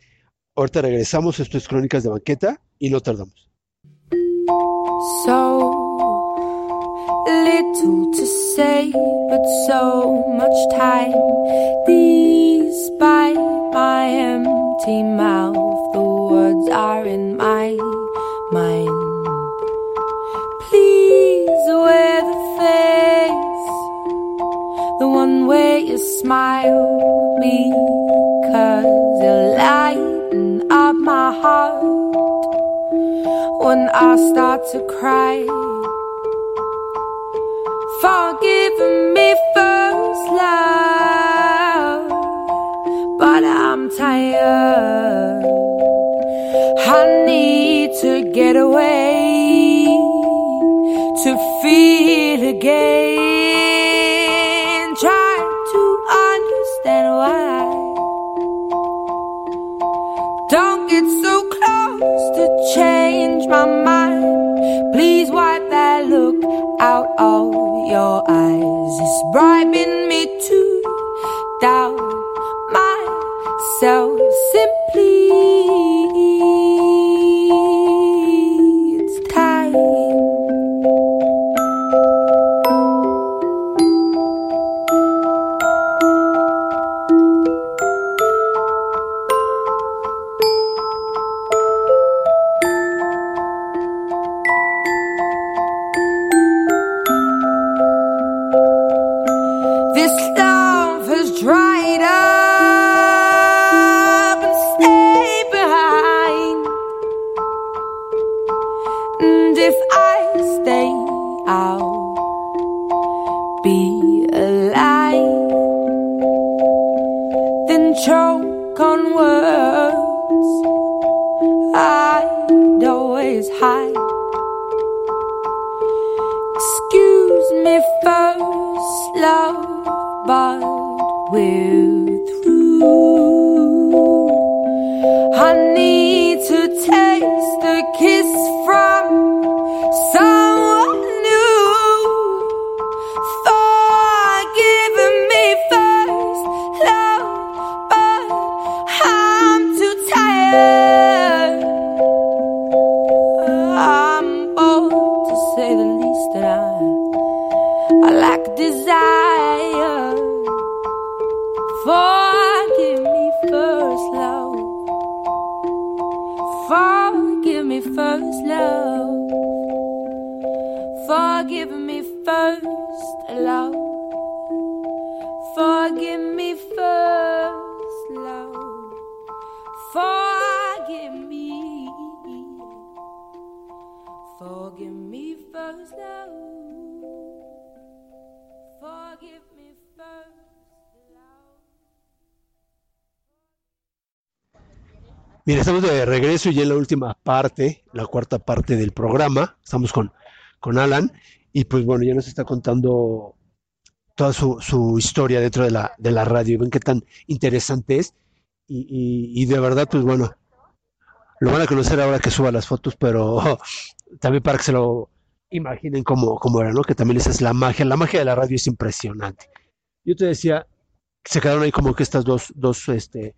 Speaker 1: Ahorita regresamos, esto es Crónicas de Banqueta y no tardamos.
Speaker 4: So little to say, but so much time. Despite my empty mouth, I start to cry. Forgive me first, love, but I'm tired. I need to get away to feel again. On words I'd always hide. Excuse me first, love, but we're
Speaker 1: Mira, estamos de regreso y ya en la última parte, la cuarta parte del programa. Estamos con, con Alan y pues bueno, ya nos está contando toda su, su historia dentro de la, de la radio. Ven qué tan interesante es y, y- y de verdad, pues bueno, lo van a conocer ahora que suba las fotos, pero también para que se lo imaginen cómo, cómo era, ¿no? Que también esa es la magia. La magia de la radio es impresionante. Yo te decía, se quedaron ahí como que estas dos, dos este,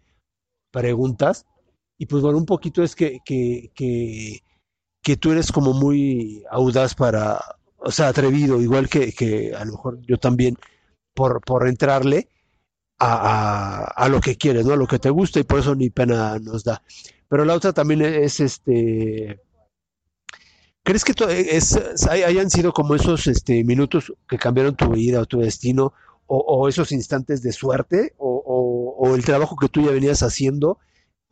Speaker 1: preguntas. Y pues bueno, un poquito es que, que, que, que tú eres como muy audaz para, o sea, atrevido, igual que, que a lo mejor yo también, por, por entrarle a, a, lo que quieres, ¿no? A lo que te gusta y por eso ni pena nos da. Pero la otra también es este, ¿crees que to- es, hay- hayan sido como esos este, minutos que cambiaron tu vida o tu destino o, o esos instantes de suerte o, o- o el trabajo que tú ya venías haciendo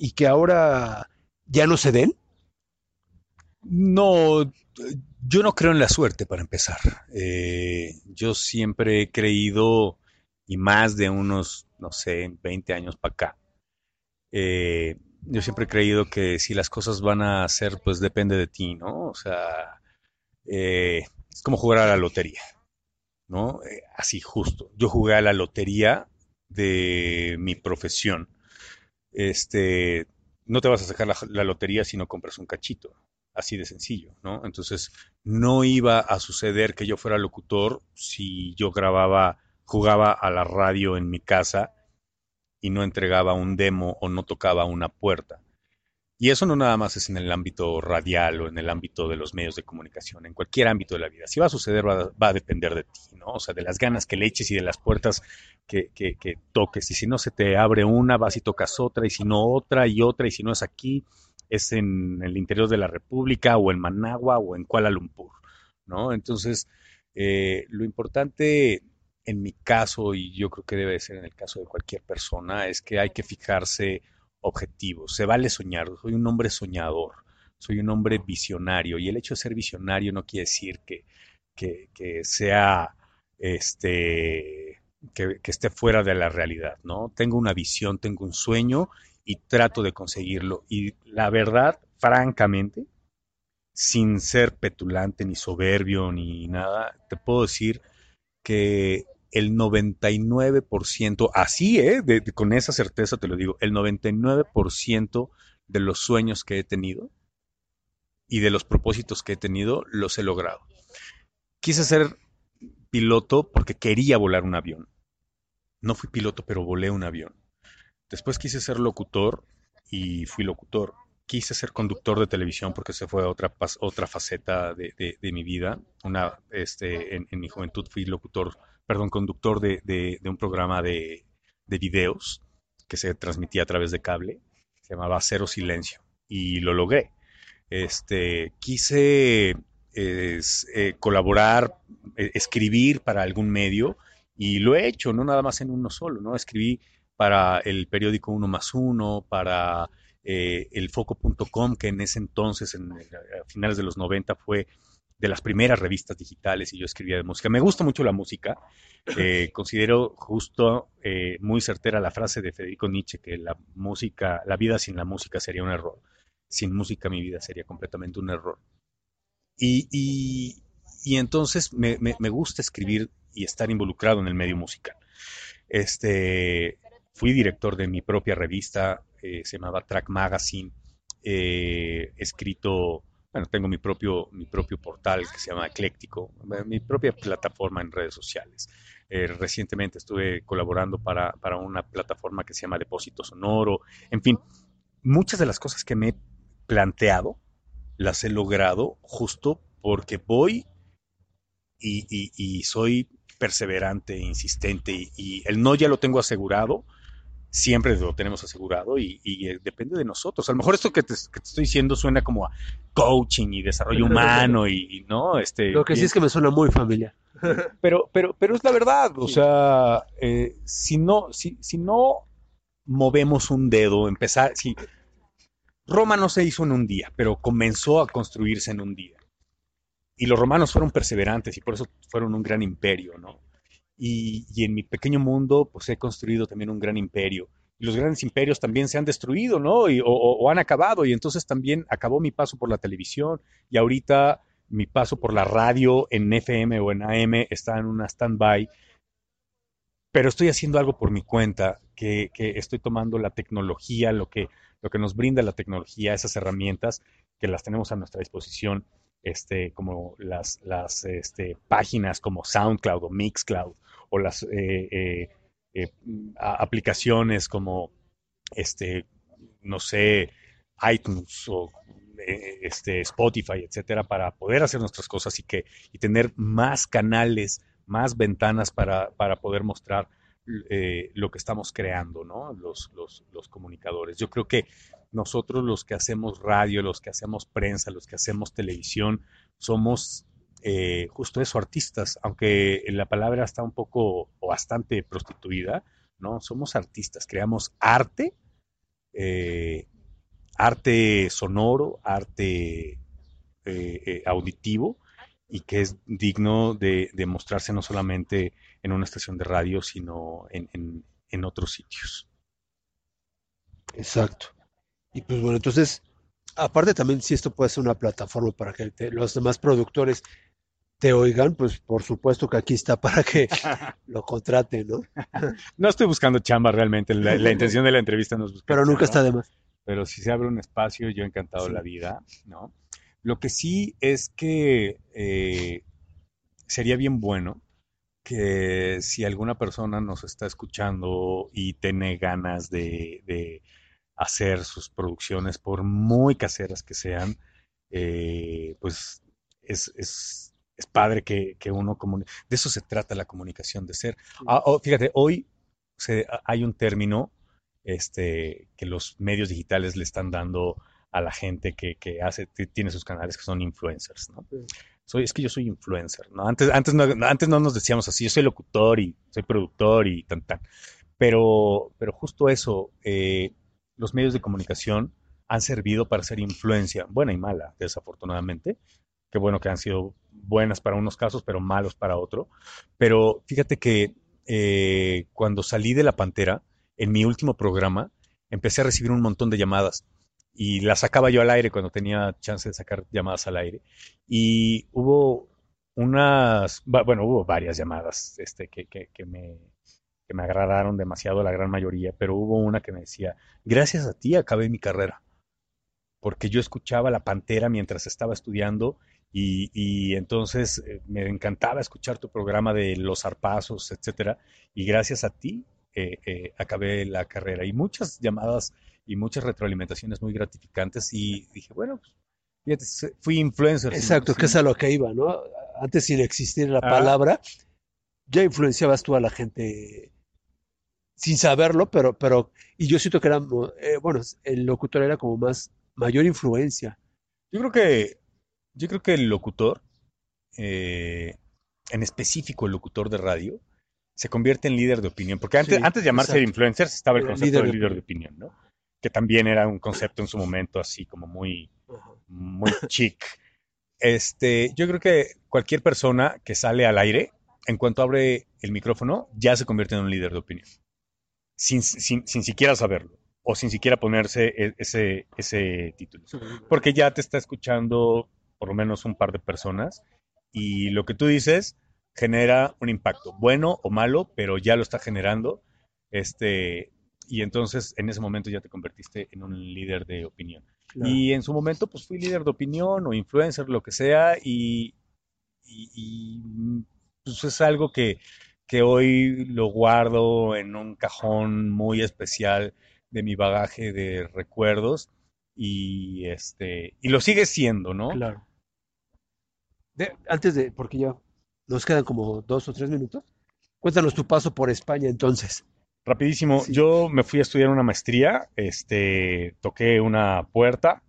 Speaker 1: y que ahora ya no se den?
Speaker 2: No, yo no creo en la suerte para empezar. Eh, yo siempre he creído, y más de unos, no sé, 20 años para acá, eh, yo siempre he creído que si las cosas van a ser, pues depende de ti, ¿no? O sea, eh, es como jugar a la lotería, ¿no? Así justo. Yo jugué a la lotería de mi profesión. Este, no te vas a sacar la, lotería si no compras un cachito. Así de sencillo, ¿no? Entonces, no iba a suceder que yo fuera locutor si yo grababa, jugaba a la radio en mi casa y no entregaba un demo o no tocaba una puerta. Y eso no nada más es en el ámbito radial o en el ámbito de los medios de comunicación, en cualquier ámbito de la vida. Si va a suceder, va, va a depender de ti, ¿no? O sea, de las ganas que le eches y de las puertas que, que, que toques. Y si no se te abre una, vas y tocas otra, y si no otra y otra, y si no es aquí, es en el interior de la República o en Managua o en Kuala Lumpur, ¿no? Entonces, eh, lo importante en mi caso, y yo creo que debe de ser en el caso de cualquier persona, es que hay que fijarse objetivos. Se vale soñar. Soy un hombre soñador, soy un hombre visionario, y el hecho de ser visionario no quiere decir que, que sea este que, esté fuera de la realidad, ¿no? Tengo una visión, tengo un sueño y trato de conseguirlo. Y la verdad, francamente, sin ser petulante ni soberbio ni nada, te puedo decir que el 99%, así, ¿eh? Con esa certeza te lo digo, el 99% de los sueños que he tenido y de los propósitos que he tenido los he logrado. Quise ser piloto porque quería volar un avión. No fui piloto, pero volé un avión. Después quise ser locutor y fui locutor. Quise ser conductor de televisión porque se fue otra, otra faceta de, de- mi vida. Una, este, en, mi juventud fui locutor, perdón, conductor de, de- un programa de, de videos que se transmitía a través de cable. Se llamaba Cero Silencio y lo logré. Este, quise es, eh, colaborar, eh, escribir para algún medio y lo he hecho, no nada más en uno solo, ¿no? Escribí para el periódico Uno más Uno, para eh, elfoco.com, que en ese entonces, en, a finales de los 90, fue de las primeras revistas digitales y yo escribía de música. Me gusta mucho la música. Eh, considero justo eh, muy certera la frase de Federico Nietzsche que la música, la vida sin la música sería un error. Sin música mi vida sería completamente un error. Y, y- y entonces me, me- me gusta escribir y estar involucrado en el medio musical. Este, fui director de mi propia revista, eh, se llamaba Track Magazine. Eh, escrito, bueno, tengo mi propio, mi propio portal que se llama Ecléctico, mi propia plataforma en redes sociales. Eh, recientemente estuve colaborando para, para una plataforma que se llama Depósito Sonoro. En fin, muchas de las cosas que me he planteado las he logrado justo porque voy y- y soy perseverante, insistente y, y el no ya lo tengo asegurado, siempre lo tenemos asegurado y, y, eh, depende de nosotros. A lo mejor esto que te, que te estoy diciendo suena como a coaching y desarrollo humano y, y no, este,
Speaker 1: Lo que sí es que me suena muy familiar.
Speaker 2: pero, pero, pero es la verdad, o sea, eh, si no, si, si no movemos un dedo, empezar, si Roma no se hizo en un día, pero comenzó a construirse en un día. Y los romanos fueron perseverantes y por eso fueron un gran imperio, ¿no? Y, en mi pequeño mundo, pues he construido también un gran imperio. Y los grandes imperios también se han destruido, ¿no? Y- o han acabado. Y entonces también acabó mi paso por la televisión. Y ahorita mi paso por la radio en FM o en AM está en una stand-by. Pero estoy haciendo algo por mi cuenta, que, que estoy tomando la tecnología, lo que, lo que nos brinda la tecnología, esas herramientas que las tenemos a nuestra disposición, este, como las, las este, páginas como SoundCloud o Mixcloud, o las eh, eh, eh, aplicaciones como, este, no sé, iTunes o eh, este, Spotify, etcétera, para poder hacer nuestras cosas y, que, y tener más canales, más ventanas para, para poder mostrar eh, lo que estamos creando, ¿no? Los, los, los comunicadores. Yo creo que nosotros los que hacemos radio, los que hacemos prensa, los que hacemos televisión, somos eh, justo eso, artistas, aunque la palabra está un poco o bastante prostituida, ¿no? Somos artistas, creamos arte, eh, arte sonoro, arte eh, eh, auditivo y que es digno de, mostrarse no solamente en una estación de radio, sino en- en otros sitios.
Speaker 1: Exacto. Y pues bueno, entonces, aparte también si esto puede ser una plataforma para que te- los demás productores te oigan, pues por supuesto que aquí está para que lo contraten, ¿no?
Speaker 2: No estoy buscando chamba realmente, la, la intención de la entrevista no es buscar
Speaker 1: Pero nunca
Speaker 2: chamba.
Speaker 1: está de más.
Speaker 2: pero si se abre un espacio, yo encantado de
Speaker 1: Sí.
Speaker 2: la vida, ¿no? Lo que sí es que eh, sería bien bueno que si alguna persona nos está escuchando y tiene ganas de, de hacer sus producciones, por muy caseras que sean, eh, pues es, es, es padre que, que uno comunique. De eso se trata la comunicación, de ser. Ah, oh, fíjate, hoy se, hay un término este, que los medios digitales le están dando a la gente que, que hace, que tiene sus canales que son influencers, ¿no?
Speaker 1: Sí.
Speaker 2: Soy, es que yo soy influencer, ¿no? Antes, antes, no, antes no nos decíamos así, yo soy locutor y soy productor y tan, tan. Pero, pero justo eso, eh, los medios de comunicación han servido para hacer influencia, buena y mala, desafortunadamente. Qué bueno que han sido buenas para unos casos, pero malos para otro. Pero fíjate que eh, cuando salí de la Pantera, en mi último programa, empecé a recibir un montón de llamadas y las sacaba yo al aire cuando tenía chance de sacar llamadas al aire. Y hubo unas, bueno, hubo varias llamadas este, que, que, que me, que me agradaron demasiado, la gran mayoría, pero hubo una que me decía, gracias a ti acabé mi carrera, porque yo escuchaba La Pantera mientras estaba estudiando y, y entonces eh, me encantaba escuchar tu programa de los zarpazos, etcétera, y gracias a ti eh, eh, acabé la carrera. Y muchas llamadas y muchas retroalimentaciones muy gratificantes y dije, bueno, pues, fíjate, fui influencer.
Speaker 1: Exacto, que es a lo que iba, ¿no? Antes sin existir la
Speaker 2: Ah.
Speaker 1: palabra, ya influenciabas tú a la gente sin saberlo, pero, pero, y yo siento que era, eh, bueno, el locutor era como más, mayor influencia.
Speaker 2: Yo creo que, yo creo que el locutor, eh, en específico el locutor de radio, se convierte en líder de opinión. Porque antes,
Speaker 1: Sí,
Speaker 2: antes de llamarse
Speaker 1: exacto.
Speaker 2: influencers estaba el concepto
Speaker 1: líder
Speaker 2: de
Speaker 1: de
Speaker 2: líder de opinión, ¿no? Que también era un concepto en su momento así como muy, muy chic. Este, yo creo que cualquier persona que sale al aire, en cuanto abre el micrófono, ya se convierte en un líder de opinión. Sin, sin, sin siquiera saberlo. O sin siquiera ponerse e- ese, ese título. Porque ya te está escuchando por lo menos un par de personas. Y lo que tú dices genera un impacto, bueno o malo, pero ya lo está generando. Este, y entonces en ese momento ya te convertiste en un líder de opinión.
Speaker 1: Claro.
Speaker 2: Y en su momento, pues fui líder de opinión o influencer, lo que sea, y, y- y, pues es algo que, que hoy lo guardo en un cajón muy especial de mi bagaje de recuerdos y este y lo sigue siendo, ¿no?
Speaker 1: Claro. De- antes de, porque ya nos quedan como dos o tres minutos, cuéntanos tu paso por España entonces.
Speaker 2: Rapidísimo,
Speaker 1: Sí.
Speaker 2: yo me fui a estudiar una maestría, este, toqué una puerta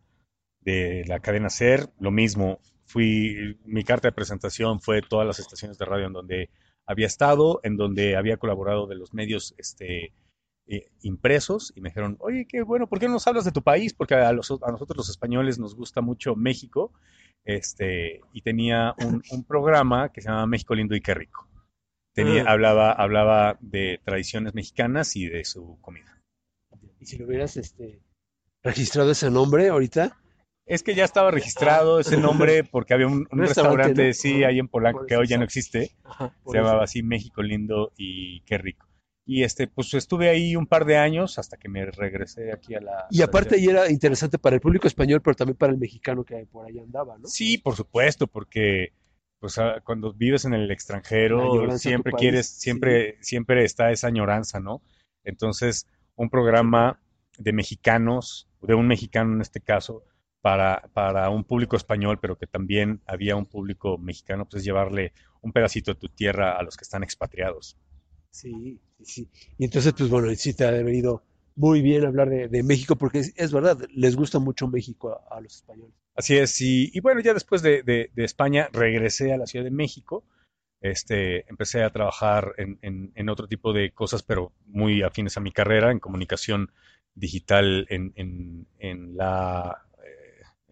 Speaker 2: de la cadena SER, lo mismo, fui, mi carta de presentación fue todas las estaciones de radio en donde había estado, en donde había colaborado de los medios, este, eh, impresos, y me dijeron, oye, qué bueno, ¿por qué no nos hablas de tu país? Porque a, los- a nosotros los españoles nos gusta mucho México, este, y tenía un, un programa que se llama México Lindo y Qué Rico. Tenía,
Speaker 1: Ah.
Speaker 2: hablaba, hablaba de tradiciones mexicanas y de su comida.
Speaker 1: Y si lo hubieras este, registrado ese nombre ahorita,
Speaker 2: Es que ya estaba registrado ese nombre porque había un, un
Speaker 1: Restaurante,
Speaker 2: restaurante,
Speaker 1: ¿no?
Speaker 2: sí, ahí en Polanco, que hoy ya no existe.
Speaker 1: Ajá,
Speaker 2: Se llamaba
Speaker 1: eso.
Speaker 2: así México Lindo y Qué Rico. Y este, pues estuve ahí un par de años hasta que me regresé aquí a la.
Speaker 1: Y aparte ahí era interesante para el público español, pero también para el mexicano que por ahí andaba, ¿no?
Speaker 2: Sí, por supuesto, porque pues ah, cuando vives en el extranjero siempre quieres,
Speaker 1: sí.
Speaker 2: siempre, siempre está esa añoranza, ¿no? Entonces, un programa de mexicanos, de un mexicano en este caso, para, para un público español, pero que también había un público mexicano, pues es llevarle un pedacito de tu tierra a los que están expatriados.
Speaker 1: Sí, sí, sí. Y entonces, pues bueno, sí te ha venido muy bien hablar de, de México, porque es, es verdad, les gusta mucho México a, a los españoles.
Speaker 2: Así es, y, y bueno, ya después de, de- de España regresé a la Ciudad de México, este, empecé a trabajar en, en- en otro tipo de cosas, pero muy afines a mi carrera, en comunicación digital en, en- en la,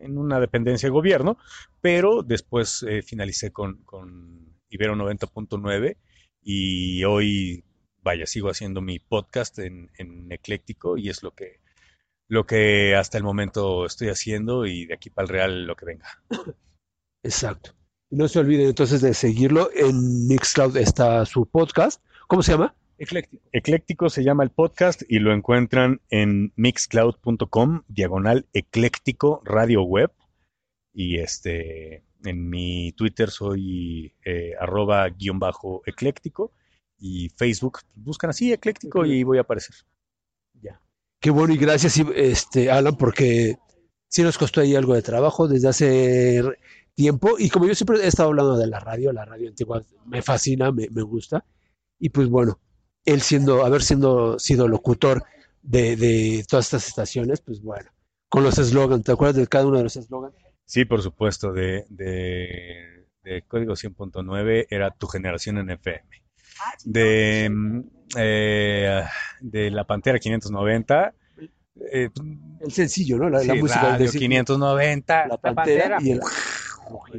Speaker 2: en una dependencia de gobierno, pero después eh, finalicé con, con Ibero 90.9 y hoy, vaya, sigo haciendo mi podcast en, en Ecléctico y es lo que lo que hasta el momento estoy haciendo y de aquí para el Real lo que venga.
Speaker 1: Exacto. Y no se olviden entonces de seguirlo. En Mixcloud está su podcast. ¿Cómo se llama? Ecléctico.
Speaker 2: Ecléctico se llama el podcast y lo encuentran en mixcloud.com, diagonal ecléctico radio web. Y este, en mi Twitter soy eh, arroba guion bajo ecléctico y Facebook buscan así ecléctico y voy a aparecer.
Speaker 1: Ya. Qué bueno y gracias, este, Alan, porque sí nos costó ahí algo de trabajo desde hace tiempo. Y como yo siempre he estado hablando de la radio, la radio antigua me fascina, me, me gusta. Y pues bueno, él siendo, haber siendo sido locutor de, de todas estas estaciones, pues bueno, con los eslogans, ¿te acuerdas de cada uno de los eslogans?
Speaker 2: Sí, por supuesto, de, de, de Código 100.9 era tu generación en FM. De, mm, eh, de La Pantera 590, eh,
Speaker 1: El sencillo, ¿no? La, la música del
Speaker 2: Radio
Speaker 1: sencillo.
Speaker 2: 590,
Speaker 1: La pantera y el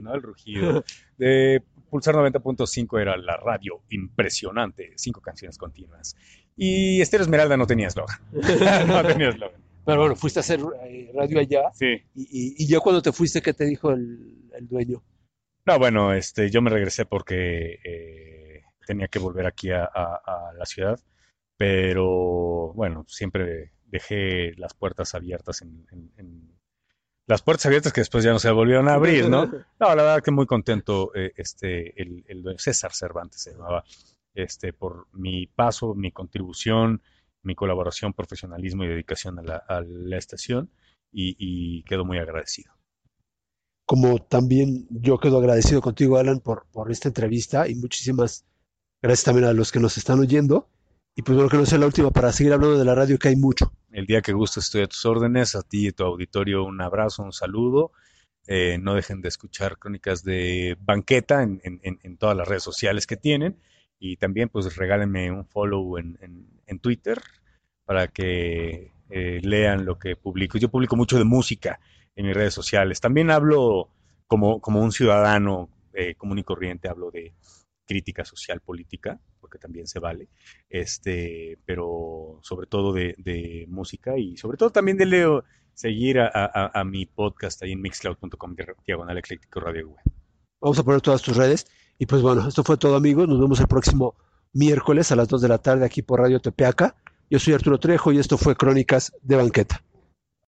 Speaker 2: ¿no? el rugido. De Pulsar 90.5 era la radio impresionante, cinco canciones continuas. Y Estéreo Esmeralda no tenía eslogan. no tenía eslogan.
Speaker 1: Pero bueno, fuiste a hacer eh, radio allá.
Speaker 2: Sí.
Speaker 1: Y, y, y ya cuando te fuiste, ¿qué te dijo el, el dueño?
Speaker 2: No, bueno, este, yo me regresé porque eh, tenía que volver aquí a, a- a la ciudad, pero bueno, siempre dejé las puertas abiertas en, en- en- las puertas abiertas que después ya no se volvieron a abrir, ¿no? No, la verdad que muy contento, eh, este, el, César Cervantes se llamaba, este, por mi paso, mi contribución, mi colaboración, profesionalismo y dedicación a la, a la estación y, y quedo muy agradecido.
Speaker 1: Como también yo quedo agradecido contigo, Alan, por, por esta entrevista y muchísimas gracias también a los que nos están oyendo. Y pues bueno, que no sea la última para seguir hablando de la radio, que hay mucho.
Speaker 2: El día que gustes estoy a tus órdenes, a ti y a tu auditorio un abrazo, un saludo. Eh, no dejen de escuchar crónicas de banqueta en, en- en- todas las redes sociales que tienen. Y también pues regálenme un follow en, en- en Twitter para que eh, lean lo que publico. Yo publico mucho de música en mis redes sociales. También hablo como, como un ciudadano eh, común y corriente hablo de crítica social política, porque también se vale, este, pero sobre todo de, música y sobre todo también de Leo, seguir a, a- a mi podcast ahí en mixcloud.com diagonal ecléctico radio web.
Speaker 1: Vamos a poner todas tus redes. Y pues bueno, esto fue todo amigos. Nos vemos el próximo miércoles a las 2 de la tarde aquí por Radio Tepeaca. Yo soy Arturo Trejo y esto fue Crónicas de Banqueta.